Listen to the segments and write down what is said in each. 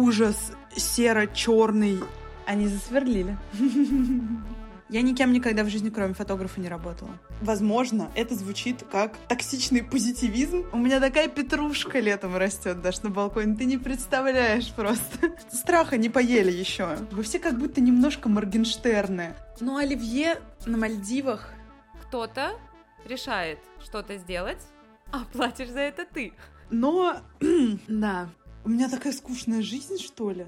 ужас серо-черный. Они засверлили. Я никем никогда в жизни, кроме фотографа, не работала. Возможно, это звучит как токсичный позитивизм. У меня такая петрушка летом растет даже на балконе. Ты не представляешь просто. Страха не поели еще. Вы все как будто немножко Моргенштерны. Ну, Оливье на Мальдивах. Кто-то решает что-то сделать, а платишь за это ты. Но, да, у меня такая скучная жизнь, что ли?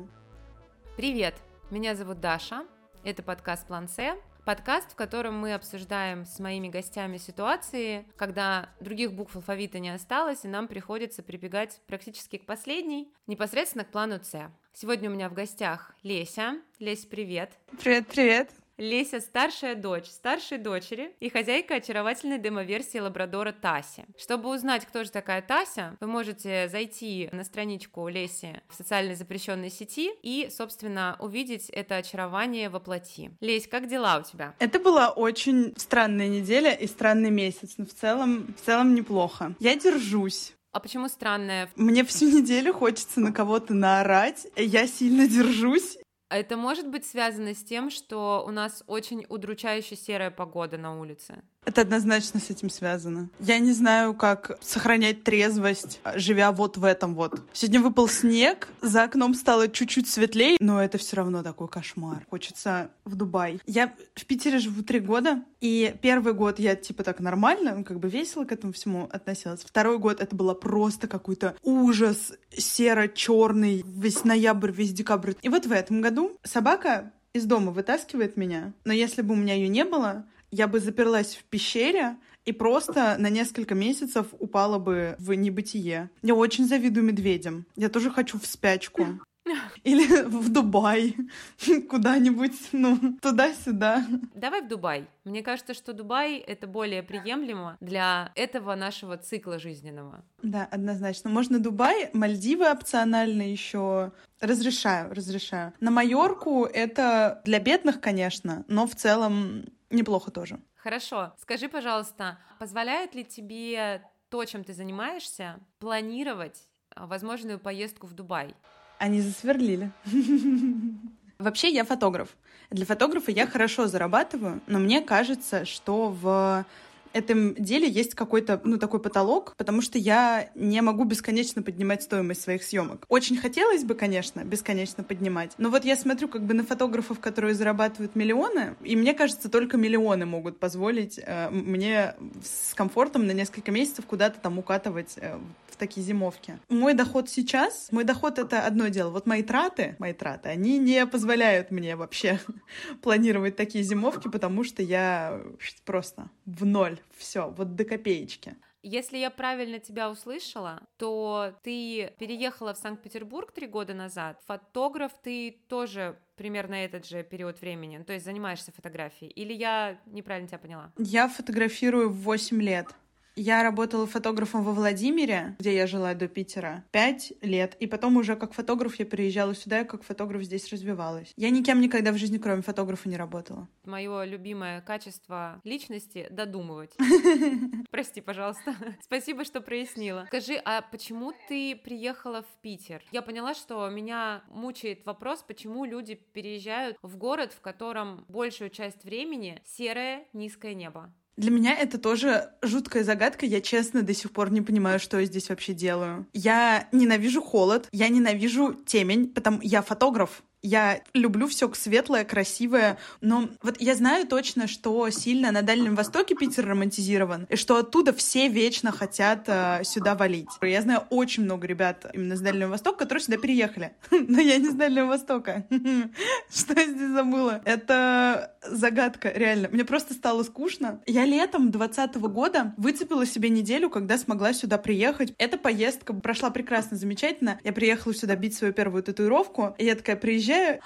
Привет, меня зовут Даша. Это подкаст «План С». Подкаст, в котором мы обсуждаем с моими гостями ситуации, когда других букв алфавита не осталось, и нам приходится прибегать практически к последней, непосредственно к плану С. Сегодня у меня в гостях Леся. Лесь, привет. Привет, привет. Леся – старшая дочь старшей дочери и хозяйка очаровательной демо-версии лабрадора Таси. Чтобы узнать, кто же такая Тася, вы можете зайти на страничку Леси в социальной запрещенной сети и, собственно, увидеть это очарование во плоти. Лесь, как дела у тебя? Это была очень странная неделя и странный месяц, но в целом, в целом неплохо. Я держусь. А почему странная? Мне всю неделю хочется на кого-то наорать. Я сильно держусь это может быть связано с тем, что у нас очень удручающе серая погода на улице? Это однозначно с этим связано. Я не знаю, как сохранять трезвость, живя вот в этом вот. Сегодня выпал снег, за окном стало чуть-чуть светлее, но это все равно такой кошмар. Хочется в Дубай. Я в Питере живу три года, и первый год я типа так нормально, как бы весело к этому всему относилась. Второй год это было просто какой-то ужас серо-черный, весь ноябрь, весь декабрь. И вот в этом году собака из дома вытаскивает меня, но если бы у меня ее не было, я бы заперлась в пещере и просто на несколько месяцев упала бы в небытие. Я очень завидую медведям. Я тоже хочу в спячку. Или в Дубай, куда-нибудь, ну, туда-сюда. Давай в Дубай. Мне кажется, что Дубай — это более приемлемо для этого нашего цикла жизненного. Да, однозначно. Можно Дубай, Мальдивы опционально еще. Разрешаю, разрешаю. На Майорку это для бедных, конечно, но в целом неплохо тоже. Хорошо. Скажи, пожалуйста, позволяет ли тебе то, чем ты занимаешься, планировать а, возможную поездку в Дубай? Они засверлили. Вообще я фотограф. Для фотографа я хорошо зарабатываю, но мне кажется, что в этом деле есть какой-то, ну, такой потолок, потому что я не могу бесконечно поднимать стоимость своих съемок. Очень хотелось бы, конечно, бесконечно поднимать, но вот я смотрю как бы на фотографов, которые зарабатывают миллионы, и мне кажется, только миллионы могут позволить э, мне с комфортом на несколько месяцев куда-то там укатывать э, в такие зимовки. Мой доход сейчас, мой доход это одно дело. Вот мои траты, мои траты, они не позволяют мне вообще планировать такие зимовки, потому что я просто в ноль все, вот до копеечки. Если я правильно тебя услышала, то ты переехала в Санкт-Петербург три года назад. Фотограф ты тоже примерно этот же период времени, то есть занимаешься фотографией. Или я неправильно тебя поняла? Я фотографирую 8 лет. Я работала фотографом во Владимире, где я жила до Питера, пять лет. И потом уже как фотограф я приезжала сюда, и как фотограф здесь развивалась. Я никем никогда в жизни, кроме фотографа, не работала. Мое любимое качество личности — додумывать. Прости, пожалуйста. Спасибо, что прояснила. Скажи, а почему ты приехала в Питер? Я поняла, что меня мучает вопрос, почему люди переезжают в город, в котором большую часть времени серое низкое небо. Для меня это тоже жуткая загадка. Я честно до сих пор не понимаю, что я здесь вообще делаю. Я ненавижу холод, я ненавижу темень, потому я фотограф. Я люблю все светлое, красивое, но вот я знаю точно, что сильно на Дальнем Востоке Питер романтизирован, и что оттуда все вечно хотят э, сюда валить. Я знаю очень много ребят именно с Дальнего Востока, которые сюда переехали, но я не с Дальнего Востока. Что я здесь забыла? Это загадка, реально. Мне просто стало скучно. Я летом 2020 года выцепила себе неделю, когда смогла сюда приехать. Эта поездка прошла прекрасно, замечательно. Я приехала сюда бить свою первую татуировку, и я такая приезжаю приезжаю,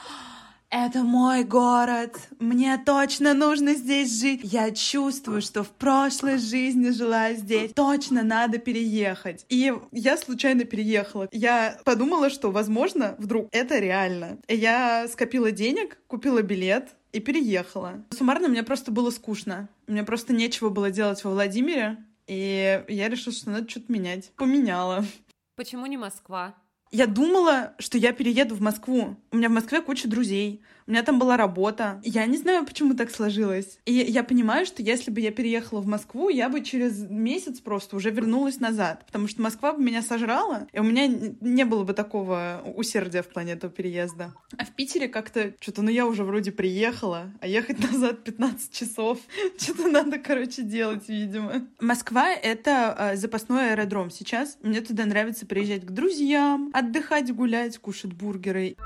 это мой город, мне точно нужно здесь жить. Я чувствую, что в прошлой жизни жила здесь. Точно надо переехать. И я случайно переехала. Я подумала, что, возможно, вдруг это реально. Я скопила денег, купила билет, и переехала. Суммарно мне просто было скучно. Мне просто нечего было делать во Владимире, и я решила, что надо что-то менять. Поменяла. Почему не Москва? Я думала, что я перееду в Москву. У меня в Москве куча друзей. У меня там была работа. Я не знаю, почему так сложилось. И я понимаю, что если бы я переехала в Москву, я бы через месяц просто уже вернулась назад. Потому что Москва бы меня сожрала, и у меня не было бы такого усердия в плане этого переезда. А в Питере как-то что-то, ну я уже вроде приехала, а ехать назад 15 часов. Что-то надо, короче, делать, видимо. Москва — это э, запасной аэродром сейчас. Мне туда нравится приезжать к друзьям, отдыхать, гулять, кушать бургеры.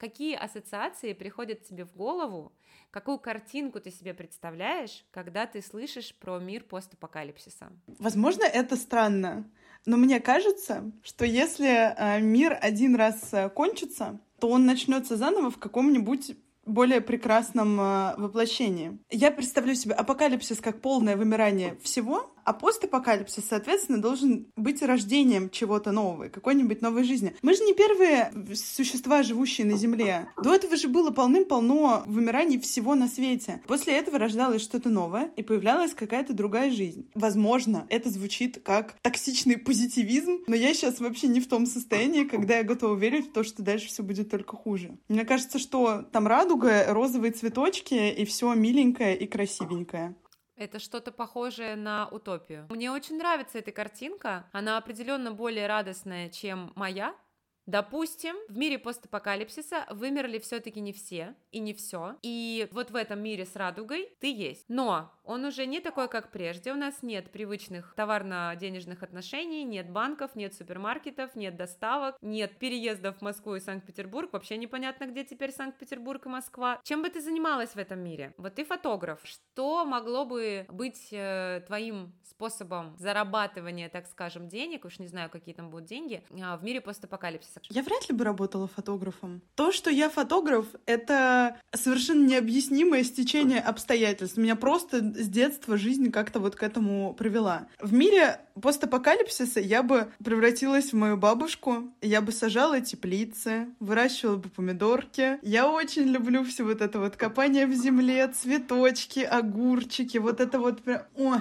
Какие ассоциации приходят тебе в голову, какую картинку ты себе представляешь, когда ты слышишь про мир постапокалипсиса? Возможно, это странно, но мне кажется, что если э, мир один раз э, кончится, то он начнется заново в каком-нибудь более прекрасном э, воплощении. Я представляю себе апокалипсис как полное вымирание всего, а постапокалипсис, соответственно, должен быть рождением чего-то нового, какой-нибудь новой жизни. Мы же не первые существа, живущие на Земле. До этого же было полным-полно вымираний всего на свете. После этого рождалось что-то новое, и появлялась какая-то другая жизнь. Возможно, это звучит как токсичный позитивизм, но я сейчас вообще не в том состоянии, когда я готова верить в то, что дальше все будет только хуже. Мне кажется, что там радуга, розовые цветочки, и все миленькое и красивенькое. Это что-то похожее на утопию. Мне очень нравится эта картинка. Она определенно более радостная, чем моя. Допустим, в мире постапокалипсиса вымерли все-таки не все и не все. И вот в этом мире с радугой ты есть. Но он уже не такой, как прежде. У нас нет привычных товарно-денежных отношений, нет банков, нет супермаркетов, нет доставок, нет переездов в Москву и Санкт-Петербург. Вообще непонятно, где теперь Санкт-Петербург и Москва. Чем бы ты занималась в этом мире? Вот ты фотограф. Что могло бы быть э, твоим способом зарабатывания, так скажем, денег, уж не знаю, какие там будут деньги, э, в мире постапокалипсиса? Я вряд ли бы работала фотографом. То, что я фотограф, это совершенно необъяснимое стечение обстоятельств. Меня просто с детства жизнь как-то вот к этому привела. В мире постапокалипсиса я бы превратилась в мою бабушку, я бы сажала теплицы, выращивала бы помидорки. Я очень люблю все вот это вот копание в земле, цветочки, огурчики, вот это вот прям... О,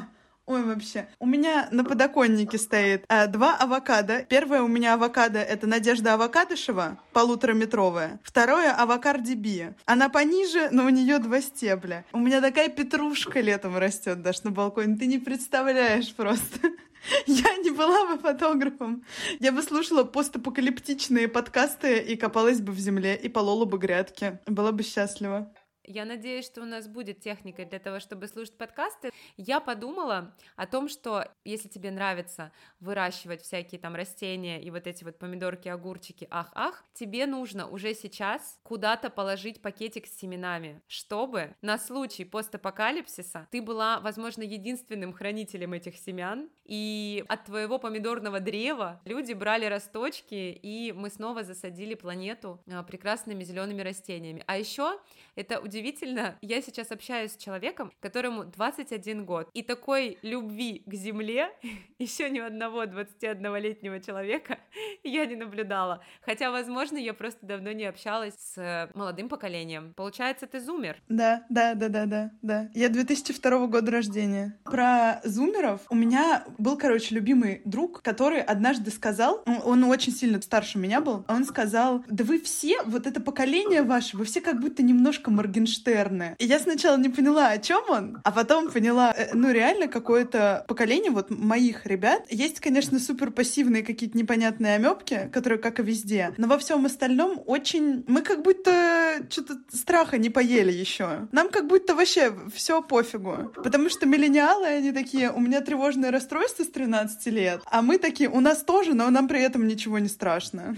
Ой, вообще. У меня на подоконнике стоит э, два авокадо. Первое у меня авокадо — это Надежда Авокадышева, полутораметровая. Второе — авокарди Би. Она пониже, но у нее два стебля. У меня такая петрушка летом растет даже на балконе. Ты не представляешь просто. Я не была бы фотографом. Я бы слушала постапокалиптичные подкасты и копалась бы в земле, и полола бы грядки. Была бы счастлива. Я надеюсь, что у нас будет техника для того, чтобы слушать подкасты. Я подумала о том, что если тебе нравится выращивать всякие там растения и вот эти вот помидорки, огурчики, ах-ах, тебе нужно уже сейчас куда-то положить пакетик с семенами, чтобы на случай постапокалипсиса ты была, возможно, единственным хранителем этих семян, и от твоего помидорного древа люди брали росточки, и мы снова засадили планету а, прекрасными зелеными растениями. А еще это удивительно, я сейчас общаюсь с человеком, которому 21 год, и такой любви к земле еще ни одного 21-летнего человека я не наблюдала. Хотя, возможно, я просто давно не общалась с молодым поколением. Получается, ты зумер? Да, да, да, да, да, да. Я 2002 года рождения. Про зумеров у меня был, короче, любимый друг, который однажды сказал, он очень сильно старше меня был, он сказал, да вы все, вот это поколение ваше, вы все как будто немножко Моргенштерны. И я сначала не поняла, о чем он, а потом поняла, э, ну реально какое-то поколение вот моих ребят. Есть, конечно, супер пассивные какие-то непонятные амебки, которые как и везде, но во всем остальном очень... Мы как будто что-то страха не поели еще. Нам как будто вообще все пофигу. Потому что миллениалы, они такие, у меня тревожное расстройство с 13 лет, а мы такие, у нас тоже, но нам при этом ничего не страшно.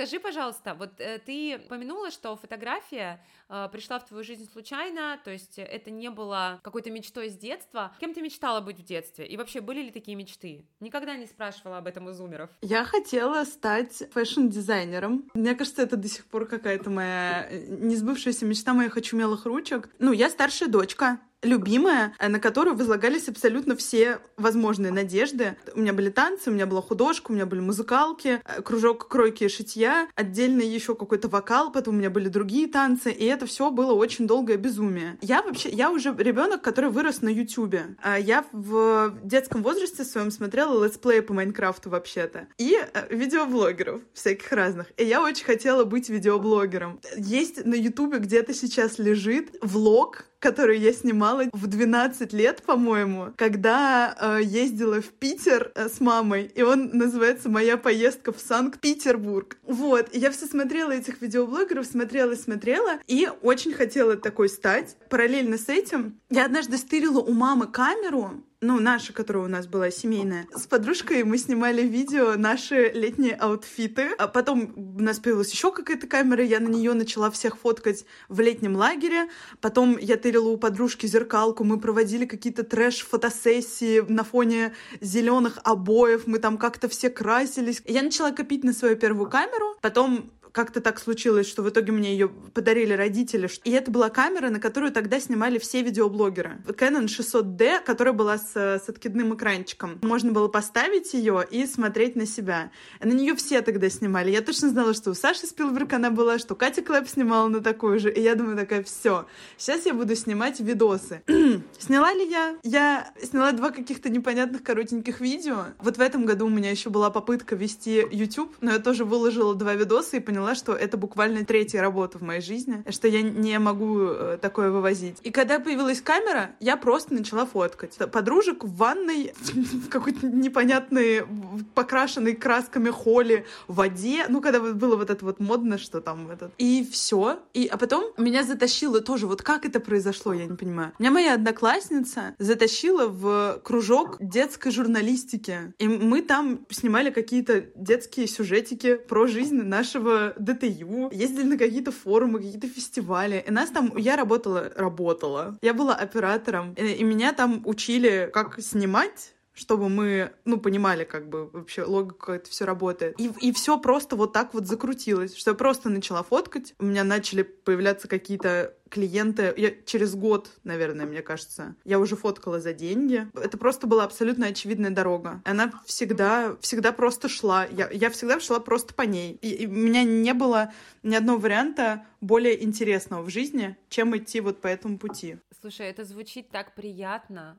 Скажи, пожалуйста, вот э, ты помянула, что фотография э, пришла в твою жизнь случайно, то есть это не было какой-то мечтой с детства. Кем ты мечтала быть в детстве? И вообще, были ли такие мечты? Никогда не спрашивала об этом у зумеров. Я хотела стать fashion-дизайнером. Мне кажется, это до сих пор какая-то моя э, несбывшаяся мечта моих очумелых ручек. Ну, я старшая дочка. Любимая, э, на которую возлагались абсолютно все возможные надежды. У меня были танцы, у меня была художка, у меня были музыкалки, э, кружок кройки и шитья, отдельно еще какой-то вокал, потом у меня были другие танцы, и это все было очень долгое безумие. Я вообще, я уже ребенок, который вырос на Ютубе. А я в детском возрасте своем смотрела летсплеи по Майнкрафту вообще-то. И э, видеоблогеров всяких разных. И я очень хотела быть видеоблогером. Есть на Ютубе где-то сейчас лежит влог который я снимала в 12 лет, по-моему, когда э, ездила в Питер э, с мамой, и он называется «Моя поездка в Санкт-Петербург». Вот, и я все смотрела этих видеоблогеров, смотрела, смотрела, и очень хотела такой стать. Параллельно с этим я однажды стырила у мамы камеру, ну, наша, которая у нас была семейная. С подружкой мы снимали видео наши летние аутфиты. А потом у нас появилась еще какая-то камера, я на нее начала всех фоткать в летнем лагере. Потом я тырила у подружки зеркалку, мы проводили какие-то трэш-фотосессии на фоне зеленых обоев, мы там как-то все красились. Я начала копить на свою первую камеру, потом как-то так случилось, что в итоге мне ее подарили родители. И это была камера, на которую тогда снимали все видеоблогеры. Canon 600D, которая была с, с откидным экранчиком. Можно было поставить ее и смотреть на себя. На нее все тогда снимали. Я точно знала, что у Саши Спилберг она была, что Катя Клэп снимала на такую же. И я думаю такая, все, сейчас я буду снимать видосы. Сняла ли я? Я сняла два каких-то непонятных коротеньких видео. Вот в этом году у меня еще была попытка вести YouTube, но я тоже выложила два видоса и поняла, поняла, что это буквально третья работа в моей жизни, что я не могу э, такое вывозить. И когда появилась камера, я просто начала фоткать. Подружек в ванной, в какой-то непонятной, покрашенной красками холле, в воде. Ну, когда было вот это вот модно, что там этот. И все. И, а потом меня затащило тоже. Вот как это произошло, я не понимаю. Меня моя одноклассница затащила в кружок детской журналистики. И мы там снимали какие-то детские сюжетики про жизнь нашего ДТЮ, ездили на какие-то форумы, какие-то фестивали. И нас там, я работала, работала. Я была оператором, и, и меня там учили, как снимать чтобы мы, ну, понимали, как бы вообще логика, это все работает. И, и все просто вот так вот закрутилось, что я просто начала фоткать, у меня начали появляться какие-то клиенты, я через год, наверное, мне кажется, я уже фоткала за деньги. Это просто была абсолютно очевидная дорога. Она всегда, всегда просто шла. Я, я всегда шла просто по ней. И, и у меня не было ни одного варианта более интересного в жизни, чем идти вот по этому пути. Слушай, это звучит так приятно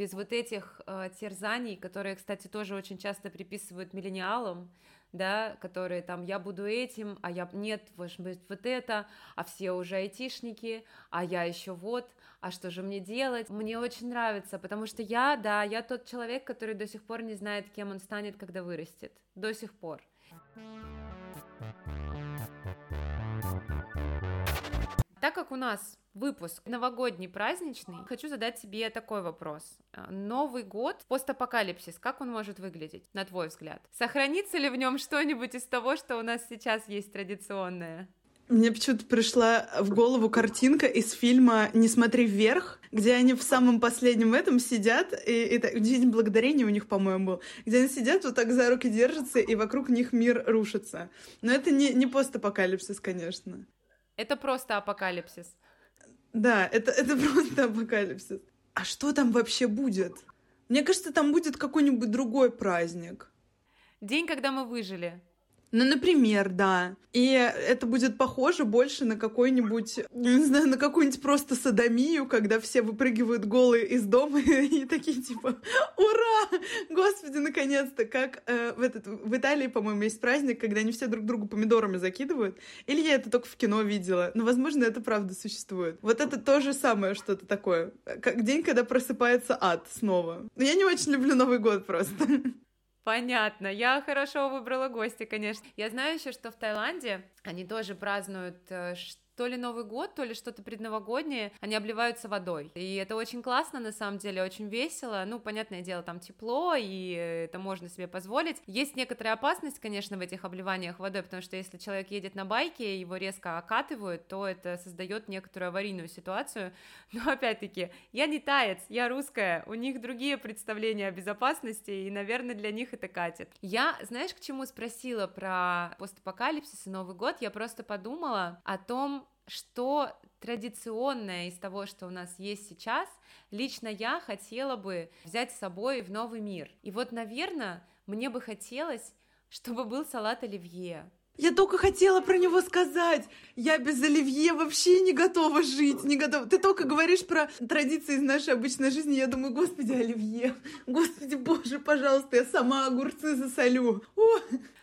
без вот этих э, терзаний, которые, кстати, тоже очень часто приписывают миллениалам, да, которые там я буду этим, а я нет, может быть, вот это, а все уже айтишники, а я еще вот, а что же мне делать? Мне очень нравится, потому что я, да, я тот человек, который до сих пор не знает, кем он станет, когда вырастет, до сих пор. Так как у нас выпуск новогодний, праздничный, хочу задать тебе такой вопрос. А, Новый год, постапокалипсис, как он может выглядеть, на твой взгляд? Сохранится ли в нем что-нибудь из того, что у нас сейчас есть традиционное? Мне почему-то пришла в голову картинка из фильма «Не смотри вверх», где они в самом последнем этом сидят, и, и День Благодарения у них, по-моему, был, где они сидят вот так за руки держатся, и вокруг них мир рушится. Но это не, не постапокалипсис, конечно. Это просто апокалипсис. Да, это, это просто апокалипсис. А что там вообще будет? Мне кажется, там будет какой-нибудь другой праздник. День, когда мы выжили. Ну, например, да. И это будет похоже больше на какой-нибудь, не знаю, на какую-нибудь просто садомию, когда все выпрыгивают голые из дома и такие типа «Ура! Господи, наконец-то!» Как э, в, этот, в Италии, по-моему, есть праздник, когда они все друг другу помидорами закидывают. Или я это только в кино видела. Но, возможно, это правда существует. Вот это то же самое что-то такое. Как день, когда просыпается ад снова. Но я не очень люблю Новый год просто. Понятно, я хорошо выбрала гостя, конечно. Я знаю еще, что в Таиланде они тоже празднуют э, то ли Новый год, то ли что-то предновогоднее, они обливаются водой. И это очень классно, на самом деле, очень весело. Ну, понятное дело, там тепло, и это можно себе позволить. Есть некоторая опасность, конечно, в этих обливаниях водой, потому что если человек едет на байке, его резко окатывают, то это создает некоторую аварийную ситуацию. Но опять-таки, я не таец, я русская, у них другие представления о безопасности, и, наверное, для них это катит. Я, знаешь, к чему спросила про постапокалипсис и Новый год? Я просто подумала о том, что традиционное из того, что у нас есть сейчас, лично я хотела бы взять с собой в новый мир. И вот, наверное, мне бы хотелось, чтобы был салат оливье, я только хотела про него сказать. Я без оливье вообще не готова жить, не готова. Ты только говоришь про традиции из нашей обычной жизни. Я думаю, господи, оливье. Господи, боже, пожалуйста, я сама огурцы засолю. О!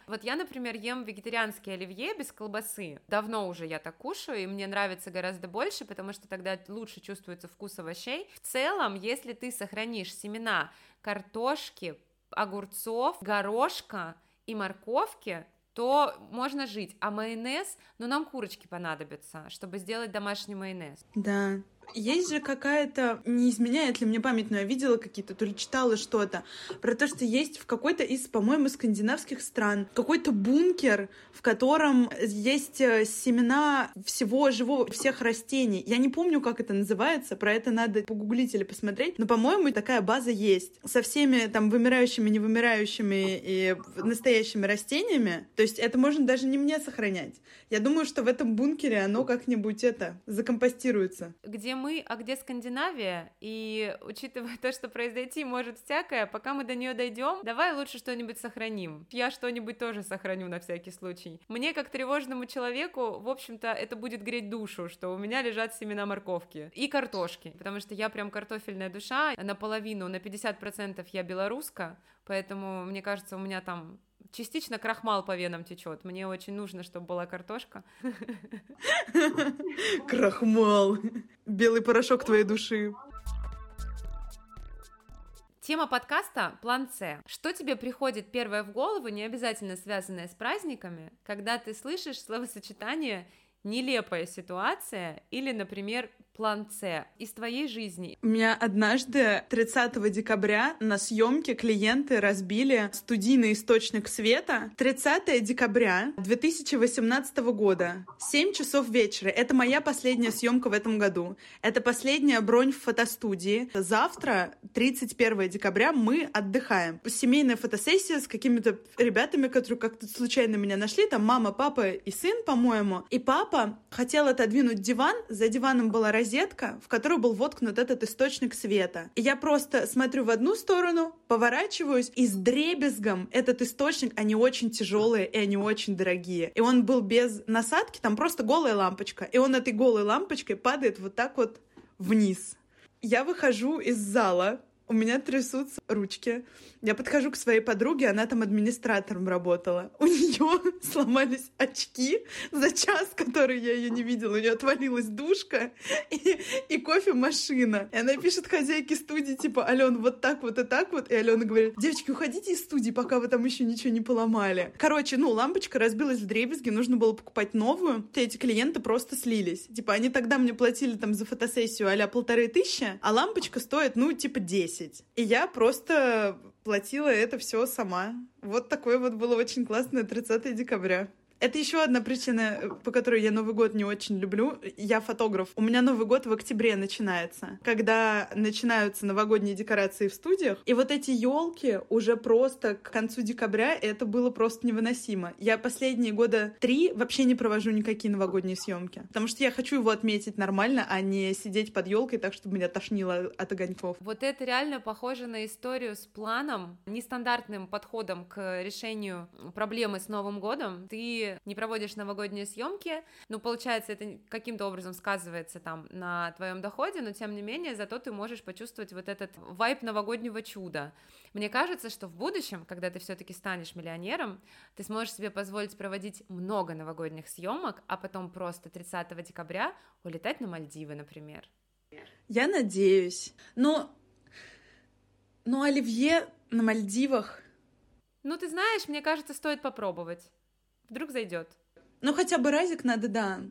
Вот я, например, ем вегетарианский оливье без колбасы. Давно уже я так кушаю, и мне нравится гораздо больше, потому что тогда лучше чувствуется вкус овощей. В целом, если ты сохранишь семена картошки, огурцов, горошка и морковки, то можно жить. А майонез, ну нам курочки понадобятся, чтобы сделать домашний майонез. Да. Есть же какая-то, не изменяет ли мне память, но я видела какие-то, то ли читала что-то, про то, что есть в какой-то из, по-моему, скандинавских стран какой-то бункер, в котором есть э, семена всего живого, всех растений. Я не помню, как это называется, про это надо погуглить или посмотреть, но, по-моему, такая база есть. Со всеми там вымирающими, невымирающими и настоящими растениями. То есть это можно даже не мне сохранять. Я думаю, что в этом бункере оно как-нибудь это закомпостируется. Где мы, а где Скандинавия, и учитывая то, что произойти может всякое, пока мы до нее дойдем, давай лучше что-нибудь сохраним. Я что-нибудь тоже сохраню на всякий случай. Мне, как тревожному человеку, в общем-то, это будет греть душу, что у меня лежат семена морковки и картошки, потому что я прям картофельная душа, наполовину, на 50% я белоруска, поэтому, мне кажется, у меня там частично крахмал по венам течет. Мне очень нужно, чтобы была картошка. Крахмал. Белый порошок твоей души. Тема подкаста – план С. Что тебе приходит первое в голову, не обязательно связанное с праздниками, когда ты слышишь словосочетание «нелепая ситуация» или, например, план С из твоей жизни? У меня однажды 30 декабря на съемке клиенты разбили студийный источник света. 30 декабря 2018 года, 7 часов вечера. Это моя последняя съемка в этом году. Это последняя бронь в фотостудии. Завтра, 31 декабря, мы отдыхаем. Семейная фотосессия с какими-то ребятами, которые как-то случайно меня нашли. Там мама, папа и сын, по-моему. И папа хотел отодвинуть диван. За диваном была розетка в которую был воткнут этот источник света. И я просто смотрю в одну сторону, поворачиваюсь, и с дребезгом этот источник, они очень тяжелые и они очень дорогие. И он был без насадки, там просто голая лампочка. И он этой голой лампочкой падает вот так вот вниз. Я выхожу из зала, у меня трясутся ручки. Я подхожу к своей подруге, она там администратором работала. У нее сломались очки за час, который я ее не видела. У нее отвалилась душка и, и кофемашина. И она пишет хозяйке студии, типа, Ален, вот так вот и так вот. И Алена говорит, девочки, уходите из студии, пока вы там еще ничего не поломали. Короче, ну, лампочка разбилась в дребезги, нужно было покупать новую. Эти клиенты просто слились. Типа, они тогда мне платили там за фотосессию а полторы тысячи, а лампочка стоит, ну, типа, 10. И я просто платила это все сама. Вот такое вот было очень классное 30 декабря. Это еще одна причина, по которой я Новый год не очень люблю. Я фотограф. У меня Новый год в октябре начинается, когда начинаются новогодние декорации в студиях. И вот эти елки уже просто к концу декабря это было просто невыносимо. Я последние года три вообще не провожу никакие новогодние съемки, потому что я хочу его отметить нормально, а не сидеть под елкой так, чтобы меня тошнило от огоньков. Вот это реально похоже на историю с планом, нестандартным подходом к решению проблемы с Новым годом. Ты не проводишь новогодние съемки, ну, получается, это каким-то образом сказывается там на твоем доходе, но тем не менее, зато ты можешь почувствовать вот этот вайп новогоднего чуда. Мне кажется, что в будущем, когда ты все-таки станешь миллионером, ты сможешь себе позволить проводить много новогодних съемок, а потом просто 30 декабря улетать на Мальдивы, например. Я надеюсь. Но, но Оливье на Мальдивах. Ну, ты знаешь, мне кажется, стоит попробовать. Вдруг зайдет. Ну, хотя бы разик надо, да.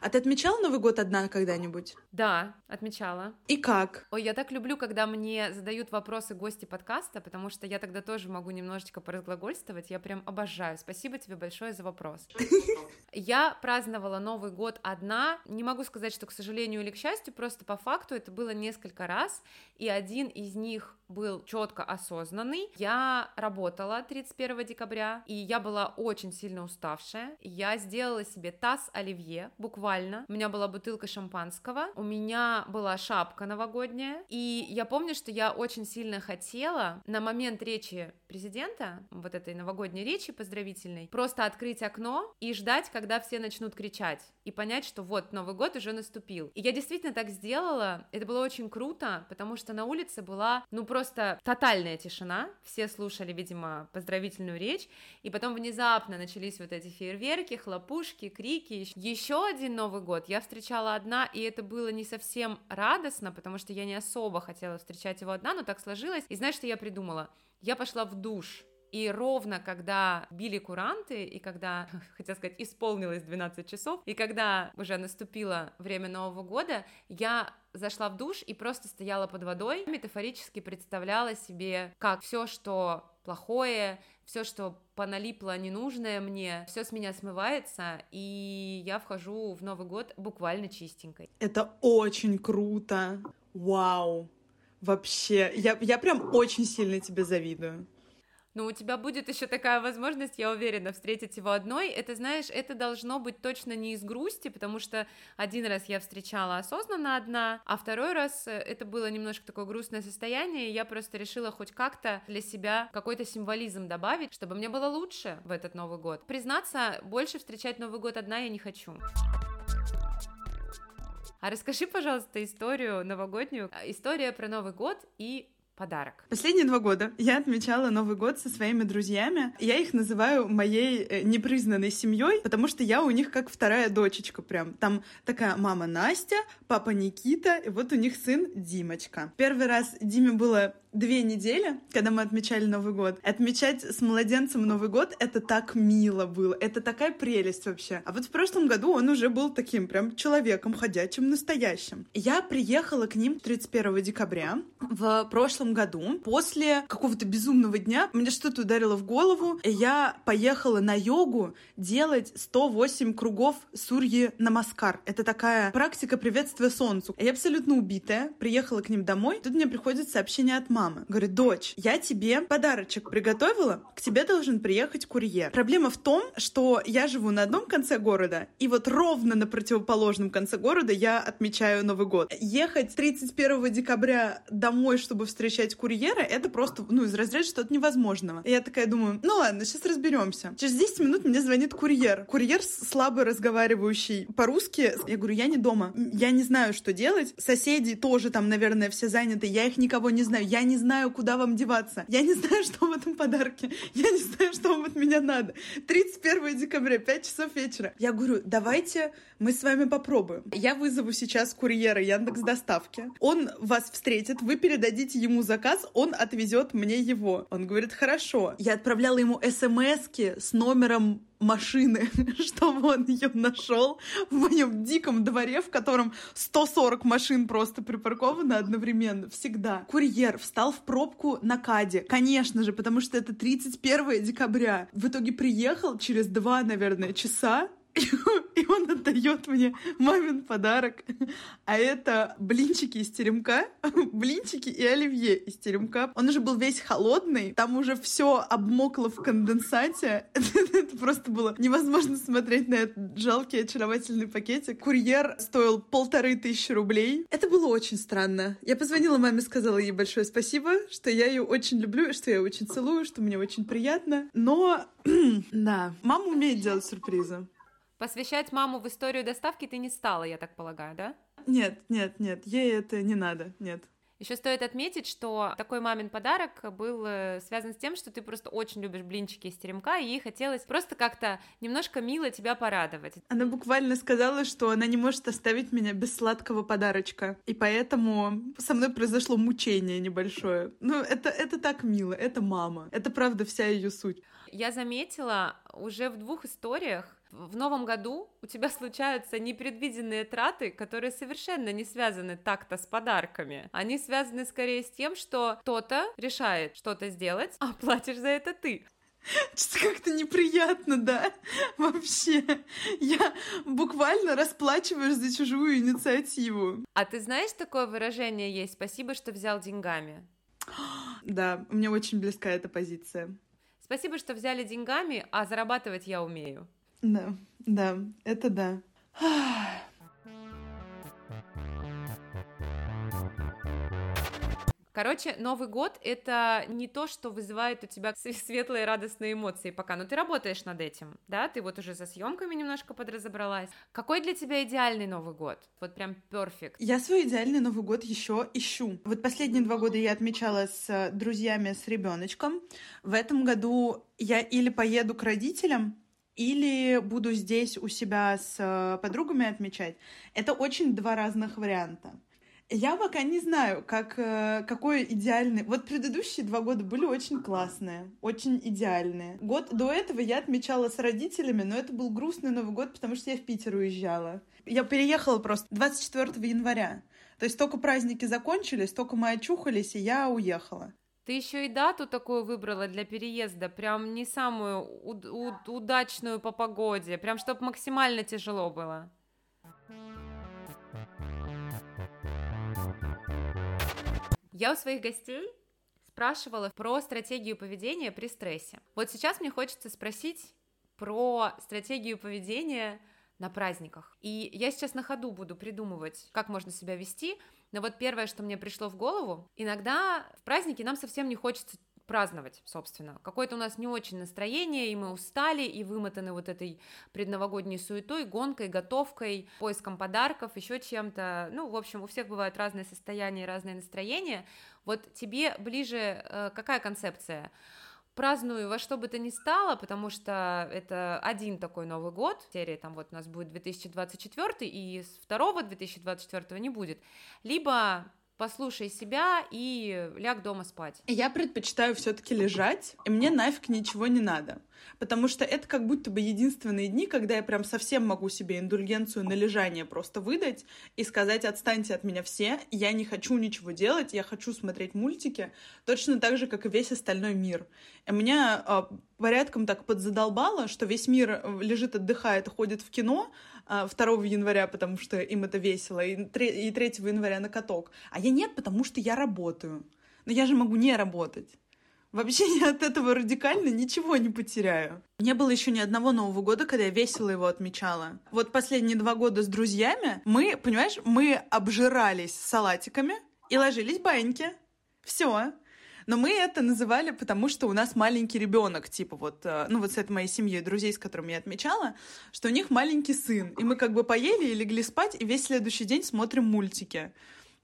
А ты отмечала Новый год одна когда-нибудь? Да, отмечала. И как? Ой, я так люблю, когда мне задают вопросы гости подкаста, потому что я тогда тоже могу немножечко поразглагольствовать. Я прям обожаю. Спасибо тебе большое за вопрос. Я праздновала Новый год одна. Не могу сказать, что, к сожалению или к счастью, просто по факту это было несколько раз, и один из них был четко осознанный. Я работала 31 декабря, и я была очень сильно уставшая. Я сделала себе таз оливье, буквально. У меня была бутылка шампанского, у меня была шапка новогодняя, и я помню, что я очень сильно хотела на момент речи президента, вот этой новогодней речи поздравительной, просто открыть окно и ждать, когда все начнут кричать, и понять, что вот, Новый год уже наступил. И я действительно так сделала, это было очень круто, потому что на улице была, ну, просто тотальная тишина, все слушали, видимо, поздравительную речь, и потом внезапно начались вот эти фейерверки, хлопушки, крики. Еще один Новый год я встречала одна, и это было не совсем радостно, потому что я не особо хотела встречать его одна, но так сложилось. И знаешь, что я придумала? Я пошла в душ, и ровно когда били куранты, и когда, хотела сказать, исполнилось 12 часов, и когда уже наступило время Нового года, я зашла в душ и просто стояла под водой, метафорически представляла себе, как все, что плохое, все, что поналипло ненужное мне, все с меня смывается, и я вхожу в Новый год буквально чистенькой. Это очень круто. Вау. Вообще, я, я прям очень сильно тебе завидую. Но у тебя будет еще такая возможность, я уверена, встретить его одной. Это, знаешь, это должно быть точно не из грусти, потому что один раз я встречала осознанно одна, а второй раз э, это было немножко такое грустное состояние, и я просто решила хоть как-то для себя какой-то символизм добавить, чтобы мне было лучше в этот Новый год. Признаться, больше встречать Новый год одна я не хочу. А расскажи, пожалуйста, историю новогоднюю, история про Новый год и подарок. Последние два года я отмечала Новый год со своими друзьями. Я их называю моей э, непризнанной семьей, потому что я у них как вторая дочечка прям. Там такая мама Настя, папа Никита, и вот у них сын Димочка. Первый раз Диме было две недели, когда мы отмечали Новый год. Отмечать с младенцем Новый год — это так мило было, это такая прелесть вообще. А вот в прошлом году он уже был таким прям человеком, ходячим, настоящим. Я приехала к ним 31 декабря в прошлом году. После какого-то безумного дня мне что-то ударило в голову, и я поехала на йогу делать 108 кругов сурьи намаскар. Это такая практика приветствия солнцу. Я абсолютно убитая, приехала к ним домой, тут мне приходит сообщение от мамы мамы. Говорит, дочь, я тебе подарочек приготовила, к тебе должен приехать курьер. Проблема в том, что я живу на одном конце города, и вот ровно на противоположном конце города я отмечаю Новый год. Ехать 31 декабря домой, чтобы встречать курьера, это просто, ну, из разряда что-то невозможного. И я такая думаю, ну ладно, сейчас разберемся. Через 10 минут мне звонит курьер. Курьер слабо разговаривающий по-русски. Я говорю, я не дома. Я не знаю, что делать. Соседи тоже там, наверное, все заняты. Я их никого не знаю. Я не не знаю, куда вам деваться. Я не знаю, что в этом подарке. Я не знаю, что вам от меня надо. 31 декабря, 5 часов вечера. Я говорю, давайте мы с вами попробуем. Я вызову сейчас курьера Яндекс Доставки. Он вас встретит, вы передадите ему заказ, он отвезет мне его. Он говорит, хорошо. Я отправляла ему смс с номером машины, чтобы он ее нашел в моем диком дворе, в котором 140 машин просто припарковано одновременно, всегда. Курьер встал в пробку на Каде, конечно же, потому что это 31 декабря. В итоге приехал через два, наверное, часа, и он отдает мне мамин подарок. А это блинчики из теремка, блинчики и оливье из теремка. Он уже был весь холодный, там уже все обмокло в конденсате. Это просто было невозможно смотреть на этот жалкий очаровательный пакетик. Курьер стоил полторы тысячи рублей. Это было очень странно. Я позвонила маме, сказала ей большое спасибо, что я ее очень люблю, что я очень целую, что мне очень приятно. Но, да, мама умеет делать сюрпризы. Посвящать маму в историю доставки ты не стала, я так полагаю, да? Нет, нет, нет, ей это не надо, нет. Еще стоит отметить, что такой мамин подарок был э, связан с тем, что ты просто очень любишь блинчики из теремка, и ей хотелось просто как-то немножко мило тебя порадовать. Она буквально сказала, что она не может оставить меня без сладкого подарочка, и поэтому со мной произошло мучение небольшое. Ну, это, это так мило, это мама, это правда вся ее суть. Я заметила уже в двух историях, в новом году у тебя случаются непредвиденные траты, которые совершенно не связаны так-то с подарками. Они связаны скорее с тем, что кто-то решает что-то сделать, а платишь за это ты. Что-то как-то неприятно, да? Вообще. Я буквально расплачиваюсь за чужую инициативу. А ты знаешь, такое выражение есть «спасибо, что взял деньгами»? Да, мне очень близка эта позиция. Спасибо, что взяли деньгами, а зарабатывать я умею. Да, да, это да. Короче, Новый год — это не то, что вызывает у тебя светлые радостные эмоции пока, но ты работаешь над этим, да, ты вот уже за съемками немножко подразобралась. Какой для тебя идеальный Новый год? Вот прям перфект. Я свой идеальный Новый год еще ищу. Вот последние два года я отмечала с э, друзьями, с ребеночком. В этом году я или поеду к родителям, или буду здесь у себя с э, подругами отмечать. Это очень два разных варианта. Я пока не знаю, как, э, какой идеальный... Вот предыдущие два года были очень классные, очень идеальные. Год до этого я отмечала с родителями, но это был грустный Новый год, потому что я в Питер уезжала. Я переехала просто 24 января. То есть только праздники закончились, только мы очухались, и я уехала. Ты еще и дату такую выбрала для переезда, прям не самую удачную по погоде, прям чтобы максимально тяжело было. Я у своих гостей спрашивала про стратегию поведения при стрессе. Вот сейчас мне хочется спросить про стратегию поведения на праздниках. И я сейчас на ходу буду придумывать, как можно себя вести. Но вот первое, что мне пришло в голову, иногда в праздники нам совсем не хочется праздновать, собственно. Какое-то у нас не очень настроение, и мы устали, и вымотаны вот этой предновогодней суетой, гонкой, готовкой, поиском подарков, еще чем-то. Ну, в общем, у всех бывают разные состояния и разные настроения. Вот тебе ближе э, какая концепция? Праздную во что бы то ни стало, потому что это один такой Новый год, серия там вот у нас будет 2024, и с второго 2024 не будет, либо послушай себя и ляг дома спать. Я предпочитаю все-таки лежать, и мне нафиг ничего не надо. Потому что это как будто бы единственные дни, когда я прям совсем могу себе индульгенцию на лежание просто выдать и сказать, отстаньте от меня все, я не хочу ничего делать, я хочу смотреть мультики, точно так же, как и весь остальной мир. И меня э, порядком так подзадолбало, что весь мир э, лежит, отдыхает, ходит в кино, 2 а, января, потому что им это весело, и 3 января на каток. А я нет, потому что я работаю. Но я же могу не работать. Вообще я от этого радикально ничего не потеряю. Не было еще ни одного Нового года, когда я весело его отмечала. Вот последние два года с друзьями мы, понимаешь, мы обжирались салатиками и ложились баньки. Все. Но мы это называли, потому что у нас маленький ребенок, типа вот, э, ну вот с этой моей семьей, друзей, с которыми я отмечала, что у них маленький сын. И мы как бы поели и легли спать, и весь следующий день смотрим мультики.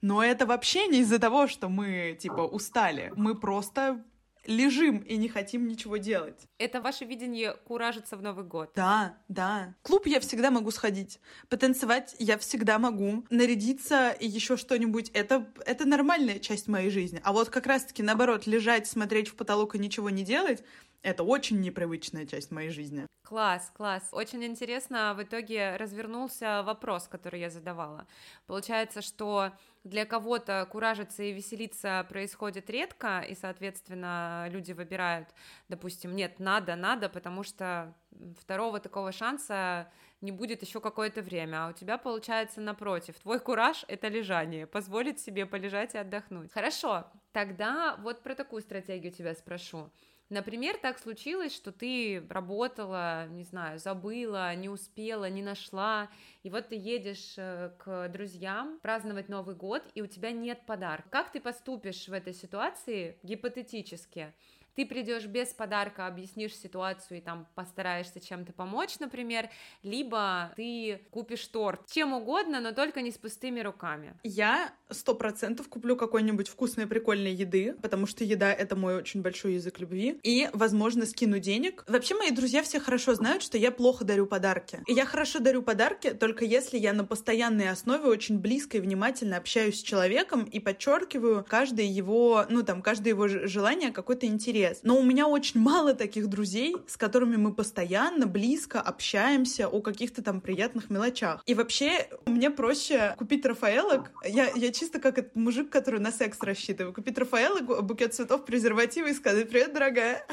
Но это вообще не из-за того, что мы, типа, устали. Мы просто лежим и не хотим ничего делать. Это ваше видение куражиться в Новый год? Да, да. Клуб я всегда могу сходить. Потанцевать я всегда могу. Нарядиться и еще что-нибудь. Это, это нормальная часть моей жизни. А вот как раз-таки наоборот, лежать, смотреть в потолок и ничего не делать, это очень непривычная часть моей жизни. Класс, класс. Очень интересно, в итоге развернулся вопрос, который я задавала. Получается, что для кого-то куражиться и веселиться происходит редко, и, соответственно, люди выбирают, допустим, нет, надо, надо, потому что второго такого шанса не будет еще какое-то время, а у тебя получается напротив. Твой кураж — это лежание, позволить себе полежать и отдохнуть. Хорошо, тогда вот про такую стратегию тебя спрошу. Например, так случилось, что ты работала, не знаю, забыла, не успела, не нашла, и вот ты едешь э, к друзьям праздновать Новый год, и у тебя нет подарка. Как ты поступишь в этой ситуации гипотетически? Ты придешь без подарка, объяснишь ситуацию и там постараешься чем-то помочь, например, либо ты купишь торт, чем угодно, но только не с пустыми руками. Я сто процентов куплю какой-нибудь вкусной, прикольной еды, потому что еда — это мой очень большой язык любви, и, возможно, скину денег. Вообще, мои друзья все хорошо знают, что я плохо дарю подарки. И я хорошо дарю подарки только если я на постоянной основе очень близко и внимательно общаюсь с человеком и подчеркиваю каждое его, ну там, каждое его желание, какой-то интерес интерес. Но у меня очень мало таких друзей, с которыми мы постоянно близко общаемся о каких-то там приятных мелочах. И вообще мне проще купить Рафаэлок. Я, я чисто как этот мужик, который на секс рассчитываю. Купить Рафаэлок, букет цветов, презервативы и сказать «Привет, дорогая!»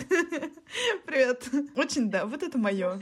«Привет!» Очень, да, вот это мое.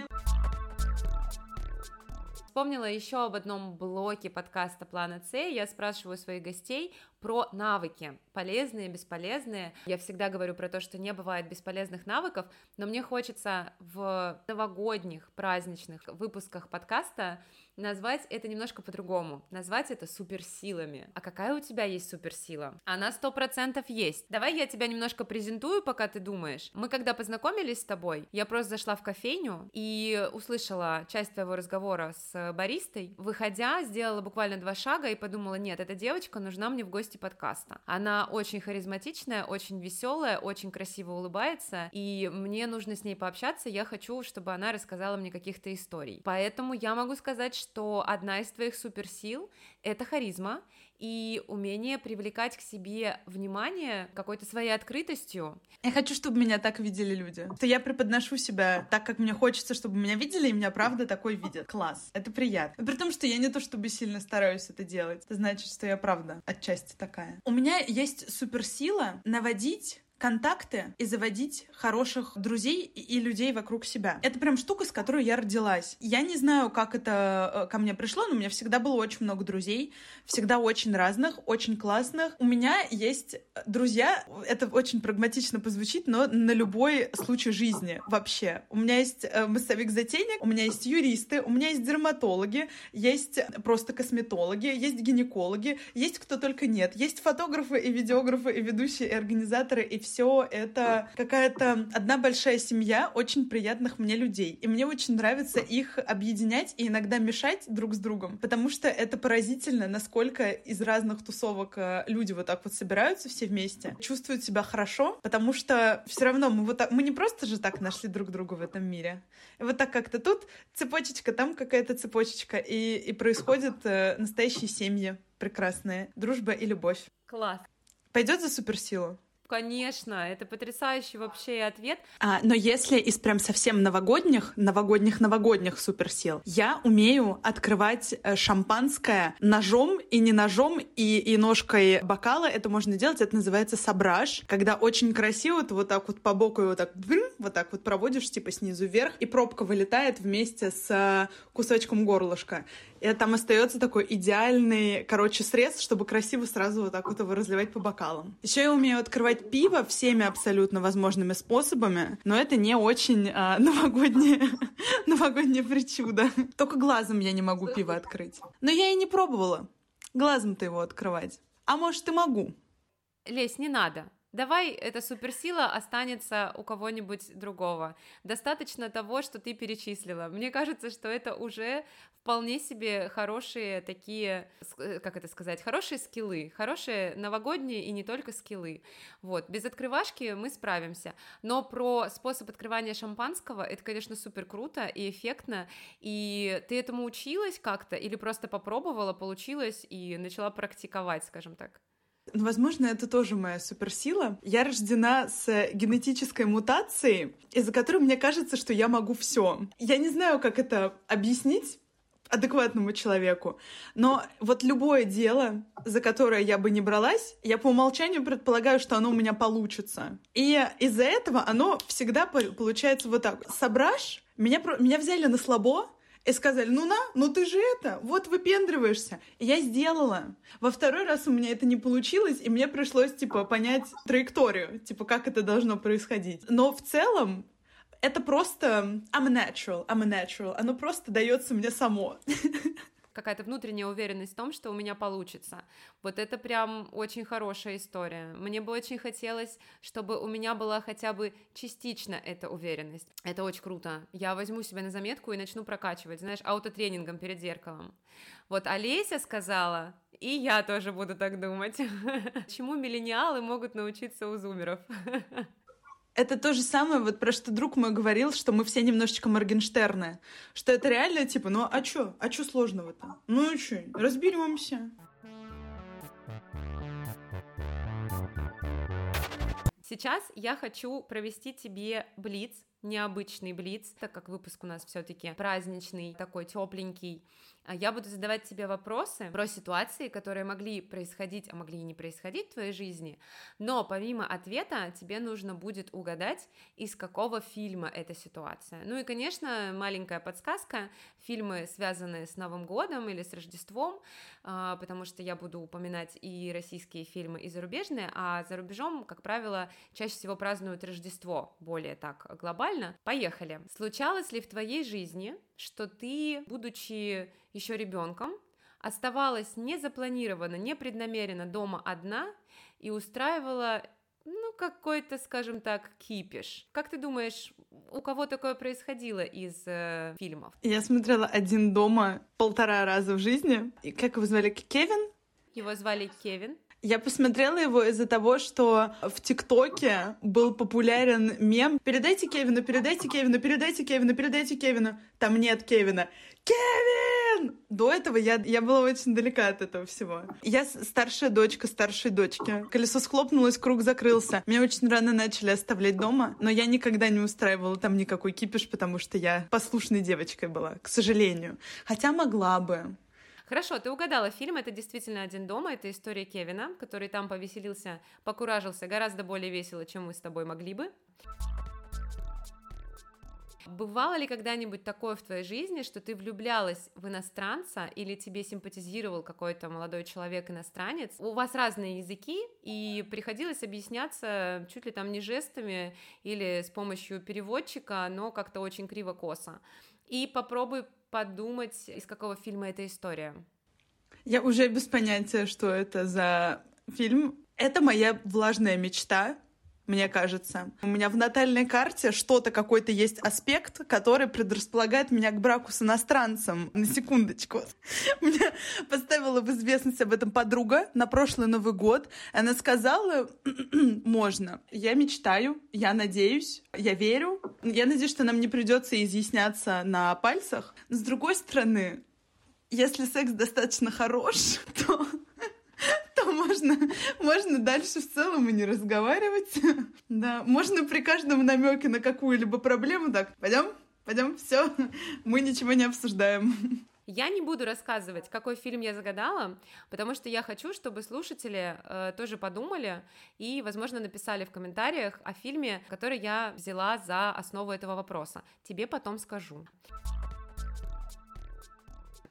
Вспомнила еще об одном блоке подкаста Плана С. Я спрашиваю своих гостей про навыки, полезные, бесполезные. Я всегда говорю про то, что не бывает бесполезных навыков, но мне хочется в новогодних праздничных выпусках подкаста назвать это немножко по-другому, назвать это суперсилами. А какая у тебя есть суперсила? Она сто процентов есть. Давай я тебя немножко презентую, пока ты думаешь. Мы когда познакомились с тобой, я просто зашла в кофейню и услышала часть твоего разговора с баристой. Выходя, сделала буквально два шага и подумала, нет, эта девочка нужна мне в гости подкаста. Она очень харизматичная, очень веселая, очень красиво улыбается, и мне нужно с ней пообщаться, я хочу, чтобы она рассказала мне каких-то историй. Поэтому я могу сказать, что одна из твоих суперсил — это харизма, и умение привлекать к себе внимание какой-то своей открытостью. Я хочу, чтобы меня так видели люди. Что я преподношу себя так, как мне хочется, чтобы меня видели, и меня правда такой видят. Класс. Это приятно. При том, что я не то чтобы сильно стараюсь это делать. Это значит, что я правда отчасти такая. У меня есть суперсила наводить контакты и заводить хороших друзей и людей вокруг себя. Это прям штука, с которой я родилась. Я не знаю, как это э, ко мне пришло, но у меня всегда было очень много друзей, всегда очень разных, очень классных. У меня есть друзья, это очень прагматично позвучит, но на любой случай жизни вообще. У меня есть э, массовик-затейник, у меня есть юристы, у меня есть дерматологи, есть просто косметологи, есть гинекологи, есть кто только нет. Есть фотографы и видеографы, и ведущие, и организаторы, и все это какая-то одна большая семья очень приятных мне людей. И мне очень нравится их объединять и иногда мешать друг с другом, потому что это поразительно, насколько из разных тусовок э, люди вот так вот собираются все вместе, чувствуют себя хорошо, потому что все равно мы вот так, мы не просто же так нашли друг друга в этом мире. И вот так как-то тут цепочечка, там какая-то цепочечка, и, и происходят э, настоящие семьи прекрасные, дружба и любовь. Класс. Пойдет за суперсилу? Конечно, это потрясающий вообще ответ. А, но если из прям совсем новогодних, новогодних, новогодних суперсил, я умею открывать э, шампанское ножом и не ножом, и, и ножкой бокала. Это можно делать, это называется сабраж, когда очень красиво ты вот так вот по боку вот так, вот так вот проводишь, типа снизу вверх, и пробка вылетает вместе с э, кусочком горлышка. И там остается такой идеальный, короче, срез, чтобы красиво сразу вот так вот его разливать по бокалам. Еще я умею открывать пиво всеми абсолютно возможными способами, но это не очень а, новогоднее, новогоднее причуда. Только глазом я не могу пиво открыть. Но я и не пробовала глазом-то его открывать. А может и могу. Лесь, не надо. Давай эта суперсила останется у кого-нибудь другого. Достаточно того, что ты перечислила. Мне кажется, что это уже вполне себе хорошие такие, э, как это сказать, хорошие скиллы, хорошие новогодние и не только скиллы. Вот, без открывашки мы справимся. Но про способ открывания шампанского, это, конечно, супер круто и эффектно. И ты этому училась как-то или просто попробовала, получилось и начала практиковать, скажем так? Возможно, это тоже моя суперсила. Я рождена с генетической мутацией, из-за которой мне кажется, что я могу все. Я не знаю, как это объяснить адекватному человеку. Но вот любое дело, за которое я бы не бралась, я по умолчанию предполагаю, что оно у меня получится. И из-за этого оно всегда получается вот так. Сображ, меня, меня взяли на слабо, и сказали, ну на, ну ты же это, вот выпендриваешься. И я сделала. Во второй раз у меня это не получилось, и мне пришлось, типа, понять траекторию, типа, как это должно происходить. Но в целом, это просто I'm a natural, I'm a natural. Оно просто дается мне само. какая-то внутренняя уверенность в том, что у меня получится. Вот это прям очень хорошая история. Мне бы очень хотелось, чтобы у меня была хотя бы частично эта уверенность. Это очень круто. Я возьму себя на заметку и начну прокачивать, знаешь, аутотренингом перед зеркалом. Вот Олеся сказала, и я тоже буду так думать. Чему миллениалы могут научиться у зумеров? это то же самое, вот про что друг мой говорил, что мы все немножечко Моргенштерны. Что это реально, типа, ну а чё? А чё сложного-то? Ну и чё? Разберемся. Сейчас я хочу провести тебе блиц необычный блиц, так как выпуск у нас все-таки праздничный, такой тепленький. А я буду задавать тебе вопросы про ситуации, которые могли происходить, а могли и не происходить в твоей жизни, но помимо ответа тебе нужно будет угадать, из какого фильма эта ситуация. Ну и, конечно, маленькая подсказка, фильмы, связанные с Новым годом или с Рождеством, а, потому что я буду упоминать и российские фильмы, и зарубежные, а за рубежом, как правило, чаще всего празднуют Рождество, более так глобально. Поехали. Случалось ли в твоей жизни, что ты, будучи еще ребенком, оставалась незапланированно, непреднамеренно дома одна и устраивала ну, какой-то, скажем так, кипиш. Как ты думаешь, у кого такое происходило из э, фильмов? Я смотрела «Один дома» полтора раза в жизни. И как его звали? Кевин? Его звали Кевин. Я посмотрела его из-за того, что в ТикТоке был популярен мем «Передайте Кевину, передайте Кевину, передайте Кевину, передайте Кевину». Там нет Кевина. Кевин! До этого я, я была очень далека от этого всего. Я старшая дочка старшей дочки. Колесо схлопнулось, круг закрылся. Меня очень рано начали оставлять дома, но я никогда не устраивала там никакой кипиш, потому что я послушной девочкой была, к сожалению. Хотя могла бы. Хорошо, ты угадала фильм, это действительно «Один дома», это история Кевина, который там повеселился, покуражился гораздо более весело, чем мы с тобой могли бы. Бывало ли когда-нибудь такое в твоей жизни, что ты влюблялась в иностранца или тебе симпатизировал какой-то молодой человек-иностранец? У вас разные языки, и приходилось объясняться чуть ли там не жестами или с помощью переводчика, но как-то очень криво-косо. И попробуй подумать, из какого фильма эта история. Я уже без понятия, что это за фильм. Это моя влажная мечта, мне кажется. У меня в натальной карте что-то, какой-то есть аспект, который предрасполагает меня к браку с иностранцем. На секундочку. Меня поставила в известность об этом подруга на прошлый Новый год. Она сказала, можно. Я мечтаю, я надеюсь, я верю. Я надеюсь, что нам не придется изъясняться на пальцах. Но с другой стороны, если секс достаточно хорош, то то можно, можно дальше в целом и не разговаривать. Да, можно при каждом намеке на какую-либо проблему так, пойдем, пойдем, все, мы ничего не обсуждаем. Я не буду рассказывать, какой фильм я загадала, потому что я хочу, чтобы слушатели э, тоже подумали и, возможно, написали в комментариях о фильме, который я взяла за основу этого вопроса. Тебе потом скажу.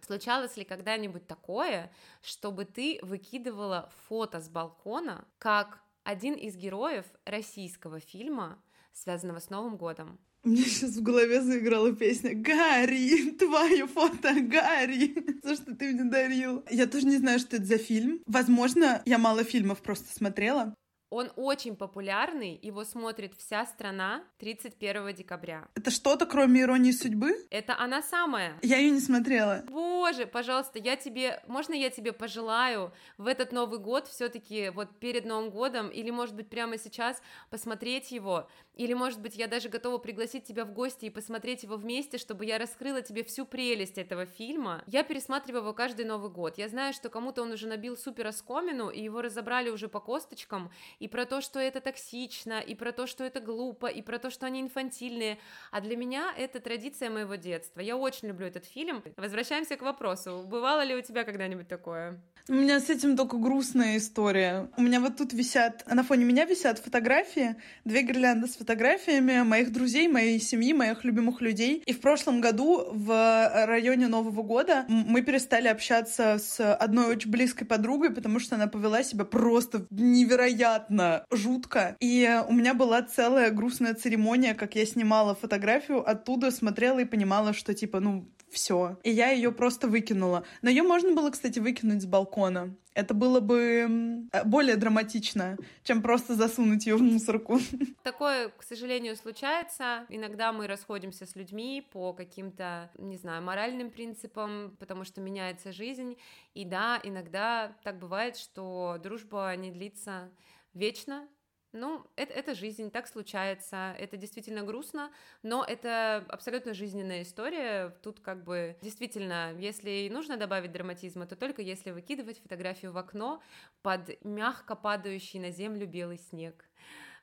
Случалось ли когда-нибудь такое, чтобы ты выкидывала фото с балкона, как один из героев российского фильма, связанного с Новым годом? У меня сейчас в голове заиграла песня «Гарри, твое фото, Гарри, за что ты мне дарил». Я тоже не знаю, что это за фильм. Возможно, я мало фильмов просто смотрела. Он очень популярный, его смотрит вся страна 31 декабря. Это что-то, кроме иронии судьбы? Это она самая. Я ее не смотрела. Боже, пожалуйста, я тебе, можно я тебе пожелаю в этот Новый год все-таки вот перед Новым годом или, может быть, прямо сейчас посмотреть его, или, может быть, я даже готова пригласить тебя в гости и посмотреть его вместе, чтобы я раскрыла тебе всю прелесть этого фильма. Я пересматриваю его каждый Новый год. Я знаю, что кому-то он уже набил супер оскомину, и его разобрали уже по косточкам, и про то, что это токсично, и про то, что это глупо, и про то, что они инфантильные. А для меня это традиция моего детства. Я очень люблю этот фильм. Возвращаемся к вопросу. Бывало ли у тебя когда-нибудь такое? У меня с этим только грустная история. У меня вот тут висят, на фоне меня висят фотографии, две гирлянды с фотографиями моих друзей, моей семьи, моих любимых людей. И в прошлом году в районе Нового года мы перестали общаться с одной очень близкой подругой, потому что она повела себя просто невероятно жутко. И у меня была целая грустная церемония, как я снимала фотографию, оттуда смотрела и понимала, что типа, ну, все. И я ее просто выкинула. Но ее можно было, кстати, выкинуть с балкона. Это было бы э, более драматично, чем просто засунуть ее в мусорку. Такое, к сожалению, случается. Иногда мы расходимся с людьми по каким-то, не знаю, моральным принципам, потому что меняется жизнь. И да, иногда так бывает, что дружба не длится вечно, ну, это, это жизнь, так случается, это действительно грустно, но это абсолютно жизненная история. Тут как бы действительно, если нужно добавить драматизма, то только если выкидывать фотографию в окно под мягко падающий на землю белый снег.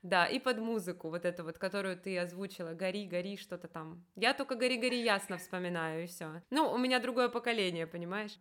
Да, и под музыку, вот эту вот, которую ты озвучила, «Гори, гори», что-то там. Я только «Гори, гори» ясно вспоминаю, и все. Ну, у меня другое поколение, понимаешь?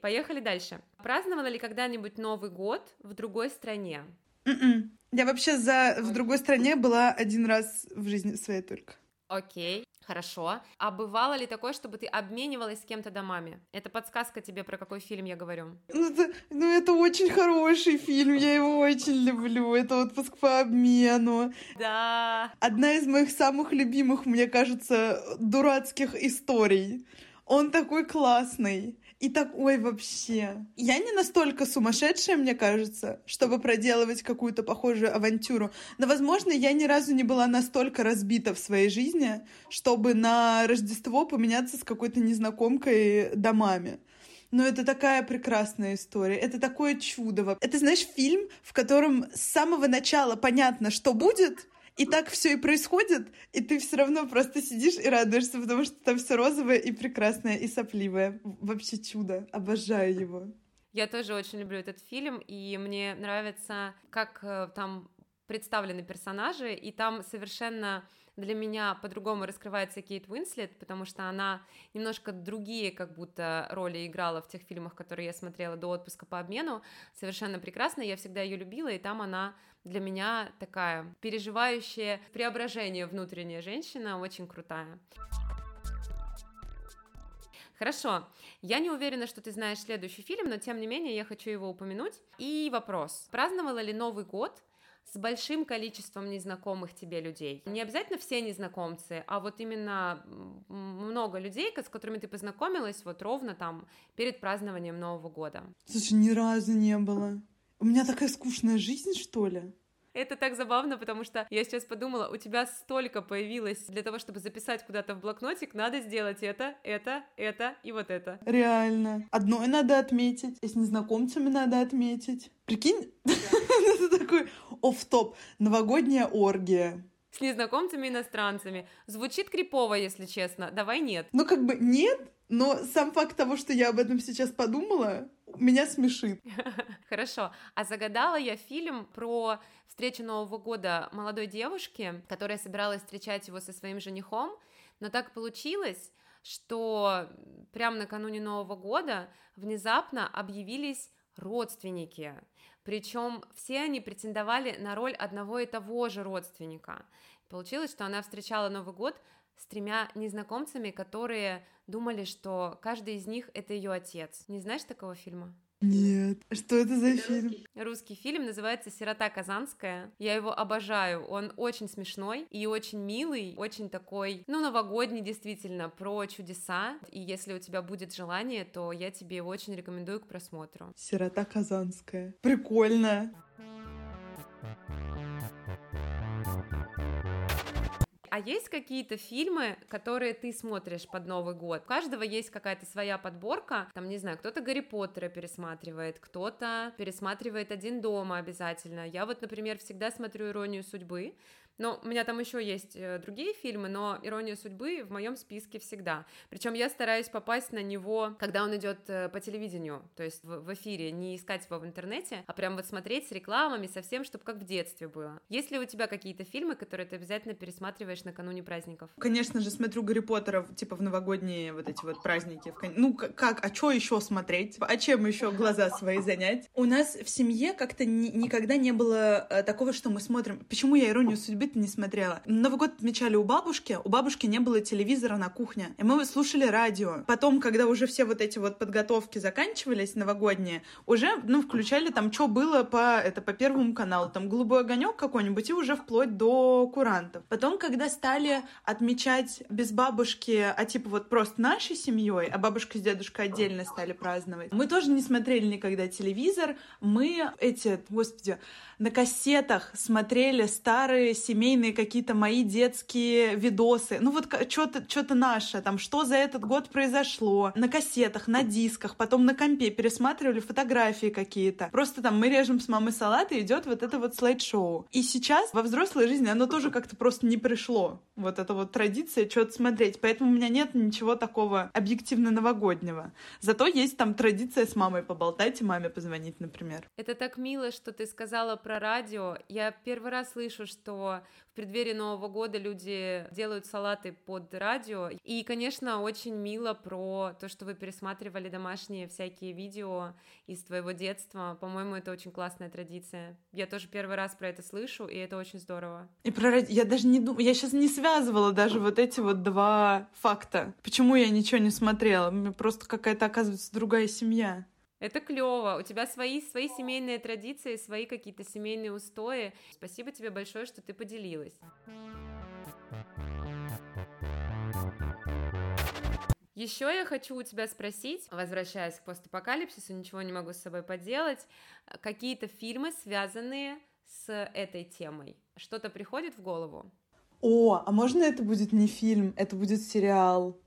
Поехали дальше. Праздновала ли когда-нибудь Новый год в другой стране? Mm-mm. М-м. Я вообще за в другой стране была один раз в жизни своей только. Окей, хорошо. А бывало ли такое, чтобы ты обменивалась с кем-то домами? Это подсказка тебе, про какой фильм я говорю. Ну это, ну, это очень хороший фильм, я его очень люблю. Это отпуск по обмену. Да. Одна из моих самых любимых, мне кажется, дурацких историй. Он такой классный. И так, ой, вообще. Я не настолько сумасшедшая, мне кажется, чтобы проделывать какую-то похожую авантюру. Но, возможно, я ни разу не была настолько разбита в своей жизни, чтобы на Рождество поменяться с какой-то незнакомкой домами. Но это такая прекрасная история. Это такое чудо. Это, знаешь, фильм, в котором с самого начала понятно, что будет, и так все и происходит, и ты все равно просто сидишь и радуешься, потому что там все розовое и прекрасное, и сопливое. Вообще чудо. Обожаю его. Я тоже очень люблю этот фильм, и мне нравится, как э, там представлены персонажи, и там совершенно для меня по-другому раскрывается Кейт Уинслет, потому что она немножко другие как будто роли играла в тех фильмах, которые я смотрела до отпуска по обмену, совершенно прекрасно, я всегда ее любила, и там она для меня такая переживающая преображение внутренняя женщина, очень крутая. Хорошо, я не уверена, что ты знаешь следующий фильм, но тем не менее я хочу его упомянуть. И вопрос, праздновала ли Новый год с большим количеством незнакомых тебе людей. Не обязательно все незнакомцы, а вот именно много людей, с которыми ты познакомилась вот ровно там перед празднованием Нового года. Слушай, ни разу не было. У меня такая скучная жизнь, что ли? Это так забавно, потому что я сейчас подумала, у тебя столько появилось для того, чтобы записать куда-то в блокнотик, надо сделать это, это, это и вот это. Реально. Одно надо отметить, и с незнакомцами надо отметить. Прикинь, это такой оф топ новогодняя оргия с незнакомцами иностранцами. Звучит крипово, если честно. Давай нет. Ну, как бы нет, но сам факт того, что я об этом сейчас подумала, меня смешит. Хорошо. А загадала я фильм про встречу Нового года молодой девушки, которая собиралась встречать его со своим женихом, но так получилось, что прямо накануне Нового года внезапно объявились родственники. Причем все они претендовали на роль одного и того же родственника. Получилось, что она встречала Новый год с тремя незнакомцами, которые думали, что каждый из них это ее отец. Не знаешь такого фильма? Нет. Что это за фильм? Русский фильм называется «Сирота Казанская». Я его обожаю. Он очень смешной и очень милый, очень такой, ну, новогодний действительно, про чудеса. И если у тебя будет желание, то я тебе его очень рекомендую к просмотру. «Сирота Казанская». Прикольно. А есть какие-то фильмы, которые ты смотришь под Новый год? У каждого есть какая-то своя подборка. Там, не знаю, кто-то Гарри Поттера пересматривает, кто-то пересматривает «Один дома» обязательно. Я вот, например, всегда смотрю «Иронию судьбы», но у меня там еще есть э, другие фильмы, но «Ирония судьбы» в моем списке всегда. Причем я стараюсь попасть на него, когда он идет э, по телевидению, то есть в, в эфире, не искать его в интернете, а прям вот смотреть с рекламами, совсем, чтобы как в детстве было. Есть ли у тебя какие-то фильмы, которые ты обязательно пересматриваешь накануне праздников? Конечно же, смотрю Гарри Поттера, типа в новогодние вот эти вот праздники. Ну, как, а что еще смотреть? А чем еще глаза свои занять? У нас в семье как-то ни, никогда не было э, такого, что мы смотрим... Почему я «Иронию судьбы» это не смотрела. Новый год отмечали у бабушки, у бабушки не было телевизора на кухне, и мы слушали радио. Потом, когда уже все вот эти вот подготовки заканчивались, новогодние, уже, ну, включали там, что было по, это, по первому каналу, там, «Голубой огонек» какой-нибудь, и уже вплоть до курантов. Потом, когда стали отмечать без бабушки, а типа вот просто нашей семьей, а бабушка с дедушкой отдельно стали праздновать, мы тоже не смотрели никогда телевизор, мы эти, господи, на кассетах смотрели старые семейные семейные какие-то мои детские видосы. Ну вот что-то что наше, там, что за этот год произошло. На кассетах, на дисках, потом на компе пересматривали фотографии какие-то. Просто там мы режем с мамой салат, и идет вот это вот слайд-шоу. И сейчас во взрослой жизни оно тоже как-то просто не пришло. Вот эта вот традиция что-то смотреть. Поэтому у меня нет ничего такого объективно новогоднего. Зато есть там традиция с мамой поболтать и маме позвонить, например. Это так мило, что ты сказала про радио. Я первый раз слышу, что в преддверии Нового года люди делают салаты под радио. И, конечно, очень мило про то, что вы пересматривали домашние всякие видео из твоего детства. По-моему, это очень классная традиция. Я тоже первый раз про это слышу, и это очень здорово. И про. Я даже не думаю... Я сейчас не связывала даже вот эти вот два факта. Почему я ничего не смотрела? Мне просто какая-то, оказывается, другая семья. Это клево. У тебя свои, свои семейные традиции, свои какие-то семейные устои. Спасибо тебе большое, что ты поделилась. Еще я хочу у тебя спросить, возвращаясь к постапокалипсису, ничего не могу с собой поделать, какие-то фильмы, связанные с этой темой. Что-то приходит в голову? О, а можно это будет не фильм, это будет сериал?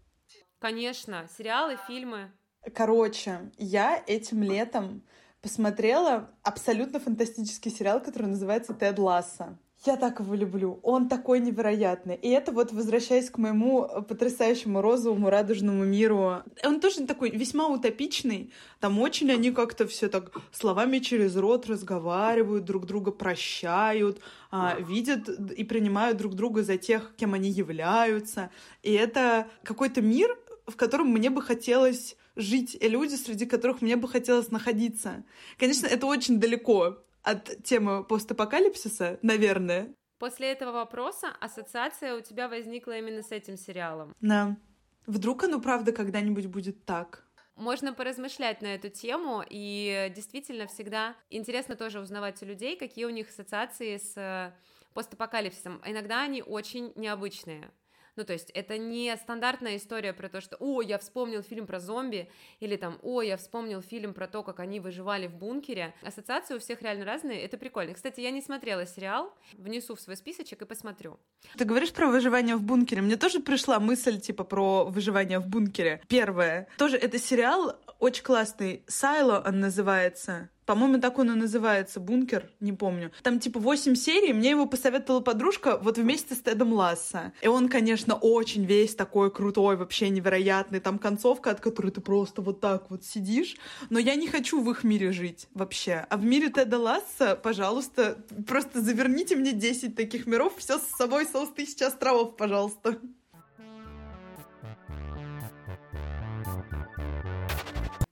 Конечно, сериалы, фильмы. Короче, я этим летом посмотрела абсолютно фантастический сериал, который называется «Тед Ласса». Я так его люблю. Он такой невероятный. И это вот возвращаясь к моему потрясающему розовому радужному миру. Он тоже такой весьма утопичный. Там очень они как-то все так словами через рот разговаривают, друг друга прощают, а, видят и принимают друг друга за тех, кем они являются. И это какой-то мир, в котором мне бы хотелось жить, и люди, среди которых мне бы хотелось находиться. Конечно, это очень далеко от темы постапокалипсиса, наверное. После этого вопроса ассоциация у тебя возникла именно с этим сериалом. Да. Вдруг оно правда когда-нибудь будет так? Можно поразмышлять на эту тему, и действительно всегда интересно тоже узнавать у людей, какие у них ассоциации с постапокалипсисом. Иногда они очень необычные. Ну, то есть это не стандартная история про то, что «О, я вспомнил фильм про зомби», или там «О, я вспомнил фильм про то, как они выживали в бункере». Ассоциации у всех реально разные, это прикольно. Кстати, я не смотрела сериал, внесу в свой списочек и посмотрю. Ты говоришь про выживание в бункере. Мне тоже пришла мысль, типа, про выживание в бункере. Первое. Тоже это сериал очень классный. «Сайло» он называется. По-моему, так он и называется, «Бункер», не помню. Там типа 8 серий, мне его посоветовала подружка вот вместе с Тедом Ласса. И он, конечно, очень весь такой крутой, вообще невероятный. Там концовка, от которой ты просто вот так вот сидишь. Но я не хочу в их мире жить вообще. А в мире Теда Ласса, пожалуйста, просто заверните мне 10 таких миров, все с собой соус тысячи островов, пожалуйста.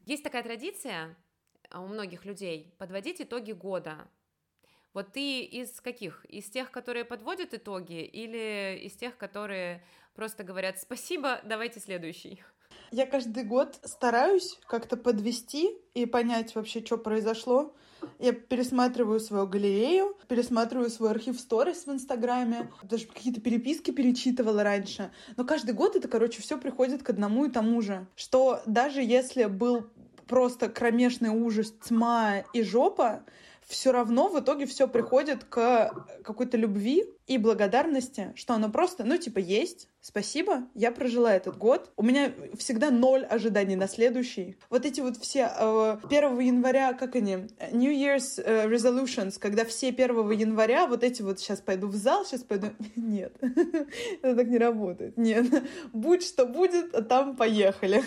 Есть такая традиция, у многих людей подводить итоги года. Вот ты из каких? Из тех, которые подводят итоги, или из тех, которые просто говорят спасибо, давайте следующий? Я каждый год стараюсь как-то подвести и понять вообще, что произошло. Я пересматриваю свою галерею, пересматриваю свой архив сторис в Инстаграме, даже какие-то переписки перечитывала раньше. Но каждый год это, короче, все приходит к одному и тому же. Что даже если был просто кромешный ужас, тьма и жопа, все равно в итоге все приходит к какой-то любви и благодарности, что оно просто, ну, типа, есть, спасибо, я прожила этот год. У меня всегда ноль ожиданий на следующий. Вот эти вот все э, 1 января, как они, New Year's э, Resolutions, когда все 1 января вот эти вот сейчас пойду в зал, сейчас пойду... Нет, это так не работает. Нет, будь что будет, а там поехали.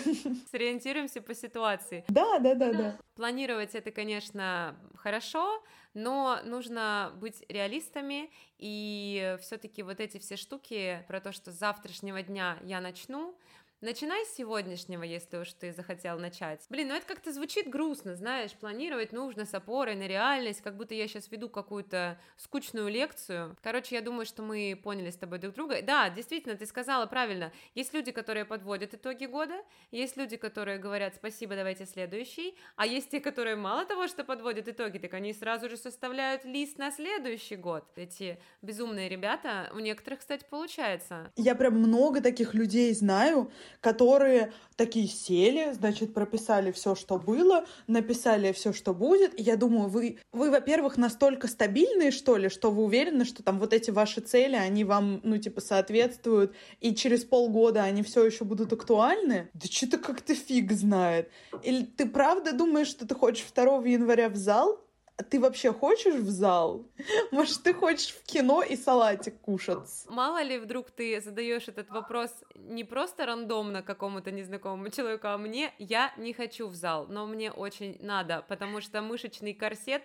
Сориентируемся по ситуации. Да, да, да, да. Планировать это, конечно, хорошо, но нужно быть реалистами, и все-таки вот эти все штуки про то, что с завтрашнего дня я начну, Начинай с сегодняшнего, если уж ты захотел начать. Блин, ну это как-то звучит грустно, знаешь, планировать нужно с опорой на реальность, как будто я сейчас веду какую-то скучную лекцию. Короче, я думаю, что мы поняли с тобой друг друга. Да, действительно, ты сказала правильно. Есть люди, которые подводят итоги года, есть люди, которые говорят спасибо, давайте следующий, а есть те, которые мало того, что подводят итоги, так они сразу же составляют лист на следующий год. Эти безумные ребята, у некоторых, кстати, получается. Я прям много таких людей знаю, которые такие сели, значит, прописали все, что было, написали все, что будет. И я думаю, вы, вы, во-первых, настолько стабильные, что ли, что вы уверены, что там вот эти ваши цели, они вам, ну, типа, соответствуют, и через полгода они все еще будут актуальны? Да что-то как-то фиг знает. Или ты правда думаешь, что ты хочешь 2 января в зал? А ты вообще хочешь в зал? Может, ты хочешь в кино и салатик кушать? Мало ли вдруг ты задаешь этот вопрос не просто рандомно какому-то незнакомому человеку, а мне, я не хочу в зал, но мне очень надо, потому что мышечный корсет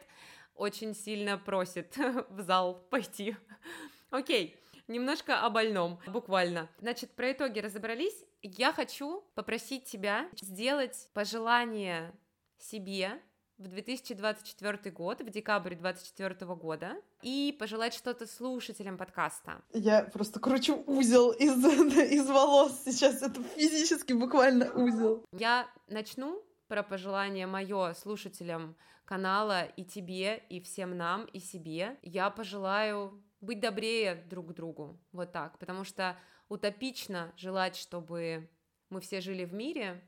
очень сильно просит в зал пойти. Окей, немножко о больном, буквально. Значит, про итоги разобрались. Я хочу попросить тебя сделать пожелание себе в 2024 год, в декабре 2024 года, и пожелать что-то слушателям подкаста. Я просто кручу узел из, из волос сейчас, это физически буквально узел. Я начну про пожелание мое слушателям канала и тебе, и всем нам, и себе. Я пожелаю быть добрее друг к другу, вот так, потому что утопично желать, чтобы мы все жили в мире,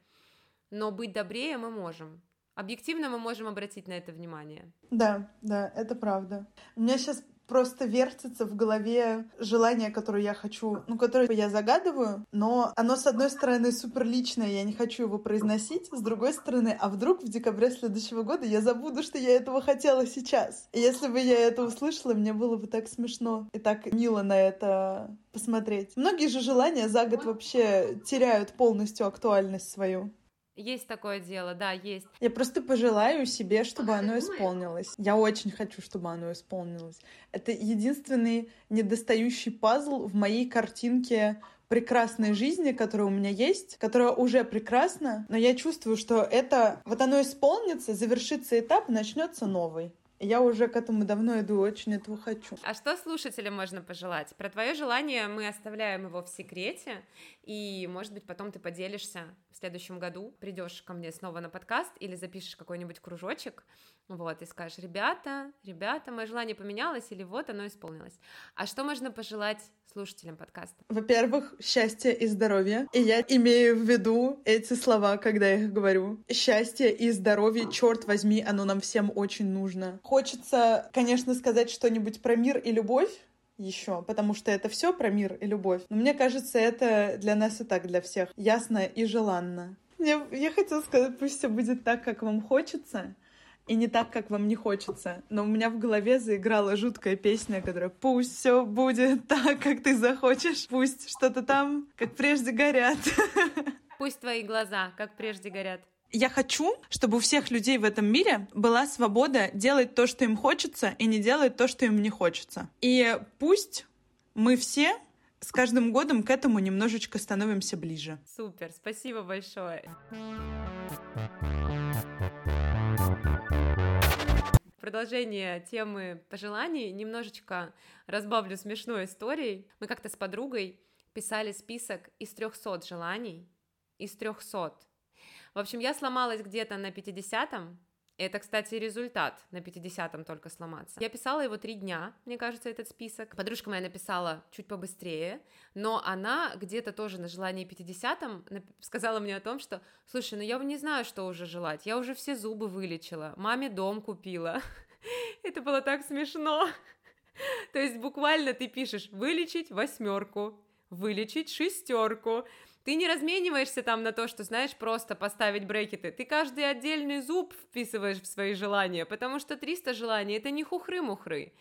но быть добрее мы можем. Объективно мы можем обратить на это внимание. Да, да, это правда. У меня сейчас просто вертится в голове желание, которое я хочу, ну, которое я загадываю, но оно, с одной стороны, супер личное, я не хочу его произносить, с другой стороны, а вдруг в декабре следующего года я забуду, что я этого хотела сейчас. И если бы я это услышала, мне было бы так смешно и так мило на это посмотреть. Многие же желания за год вообще теряют полностью актуальность свою. Есть такое дело, да, есть. Я просто пожелаю себе, чтобы оно исполнилось. Я очень хочу, чтобы оно исполнилось. Это единственный недостающий пазл в моей картинке прекрасной жизни, которая у меня есть, которая уже прекрасна, но я чувствую, что это вот оно исполнится, завершится этап, начнется новый. Я уже к этому давно иду, очень этого хочу. А что слушателям можно пожелать? Про твое желание мы оставляем его в секрете, и, может быть, потом ты поделишься в следующем году, придешь ко мне снова на подкаст или запишешь какой-нибудь кружочек, вот, и скажешь, ребята, ребята, мое желание поменялось, или вот оно исполнилось. А что можно пожелать слушателям подкаста? Во-первых, счастье и здоровье. И я имею в виду эти слова, когда я их говорю. Счастье и здоровье, черт возьми, оно нам всем очень нужно. Хочется, конечно, сказать что-нибудь про мир и любовь, еще, потому что это все про мир и любовь. Но мне кажется, это для нас и так, для всех, ясно и желанно. Я, я хотела сказать, пусть все будет так, как вам хочется, и не так, как вам не хочется. Но у меня в голове заиграла жуткая песня, которая «Пусть все будет так, как ты захочешь, пусть что-то там, как прежде, горят». Пусть твои глаза, как прежде, горят. Я хочу, чтобы у всех людей в этом мире была свобода делать то, что им хочется, и не делать то, что им не хочется. И пусть мы все с каждым годом к этому немножечко становимся ближе. Супер, спасибо большое. продолжение темы пожеланий немножечко разбавлю смешной историей. Мы как-то с подругой писали список из 300 желаний, из 300. В общем, я сломалась где-то на 50-м, это, кстати, результат на 50-м только сломаться. Я писала его три дня, мне кажется, этот список. Подружка моя написала чуть побыстрее, но она где-то тоже на желании 50-м сказала мне о том, что, слушай, ну я не знаю, что уже желать, я уже все зубы вылечила, маме дом купила. Это было так смешно. То есть буквально ты пишешь вылечить восьмерку, вылечить шестерку, ты не размениваешься там на то, что, знаешь, просто поставить брекеты. Ты каждый отдельный зуб вписываешь в свои желания, потому что 300 желаний — это не хухры-мухры.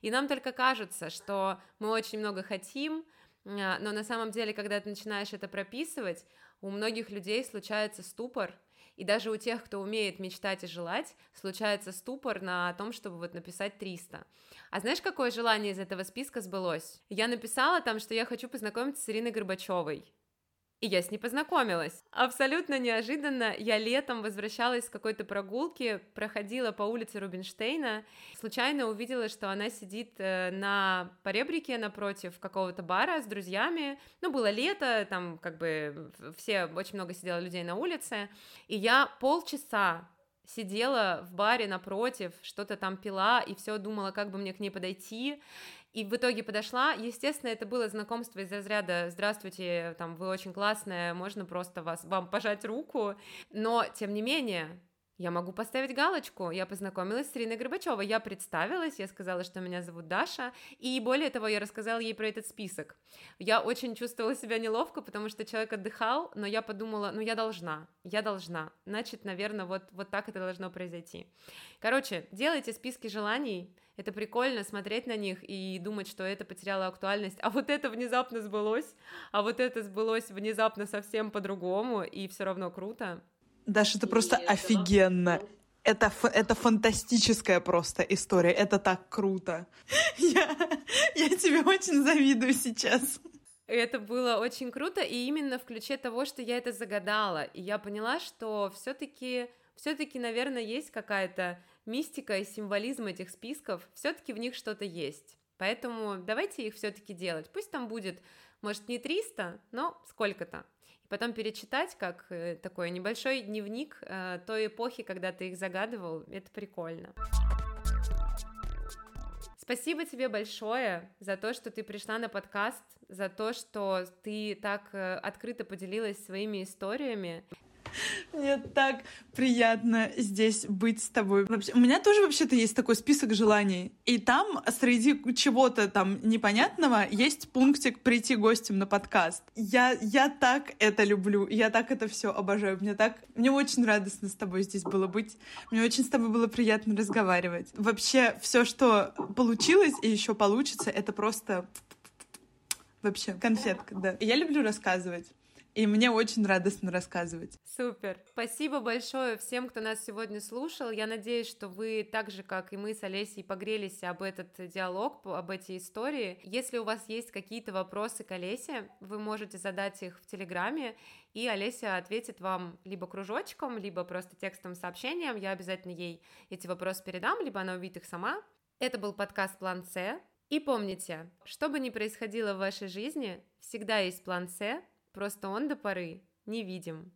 И нам только кажется, что мы очень много хотим, а, но на самом деле, когда ты начинаешь это прописывать, у многих людей случается ступор, и даже у тех, кто умеет мечтать и желать, случается ступор на том, чтобы вот написать 300. А знаешь, какое желание из этого списка сбылось? Я написала там, что я хочу познакомиться с Ириной Горбачевой. И я с ней познакомилась. Абсолютно неожиданно я летом возвращалась с какой-то прогулки, проходила по улице Рубинштейна, случайно увидела, что она сидит э, на поребрике напротив какого-то бара с друзьями. Ну, было лето, там как бы все, очень много сидело людей на улице, и я полчаса сидела в баре напротив, что-то там пила и все думала, как бы мне к ней подойти. И в итоге подошла. Естественно, это было знакомство из разряда «Здравствуйте, там, вы очень классная, можно просто вас, вам пожать руку». Но, тем не менее, я могу поставить галочку. Я познакомилась с Ириной Горбачевой. Я представилась, я сказала, что меня зовут Даша. И более того, я рассказала ей про этот список. Я очень чувствовала себя неловко, потому что человек отдыхал, но я подумала, ну я должна, я должна. Значит, наверное, вот, вот так это должно произойти. Короче, делайте списки желаний. Это прикольно смотреть на них и думать, что это потеряло актуальность, а вот это внезапно сбылось, а вот это сбылось внезапно совсем по-другому, и все равно круто. Даша, это просто офигенно. Это, это фантастическая просто история. Это так круто. Я, я тебе очень завидую сейчас. Это было очень круто, и именно в ключе того, что я это загадала. И я поняла, что все-таки, все-таки, наверное, есть какая-то мистика и символизм этих списков. Все-таки в них что-то есть. Поэтому давайте их все-таки делать. Пусть там будет, может, не 300, но сколько-то и потом перечитать как э, такой небольшой дневник э, той эпохи, когда ты их загадывал, это прикольно. Спасибо тебе большое за то, что ты пришла на подкаст, за то, что ты так э, открыто поделилась своими историями. Мне так приятно здесь быть с тобой. Вообще, у меня тоже вообще-то есть такой список желаний. И там среди чего-то там непонятного есть пунктик прийти гостем на подкаст. Я, я так это люблю, я так это все обожаю. Мне так, мне очень радостно с тобой здесь было быть. Мне очень с тобой было приятно разговаривать. Вообще, все, что получилось и еще получится, это просто вообще конфетка, да. Я люблю рассказывать. И мне очень радостно рассказывать. Супер. Спасибо большое всем, кто нас сегодня слушал. Я надеюсь, что вы так же, как и мы с Олесей, погрелись об этот диалог, об эти истории. Если у вас есть какие-то вопросы к Олесе, вы можете задать их в Телеграме, и Олеся ответит вам либо кружочком, либо просто текстовым сообщением. Я обязательно ей эти вопросы передам, либо она увидит их сама. Это был подкаст «План С». И помните, что бы ни происходило в вашей жизни, всегда есть план С, Просто он до поры не видим.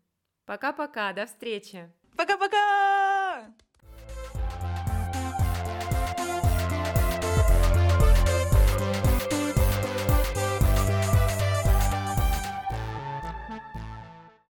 Пока-пока, до встречи. Пока-пока!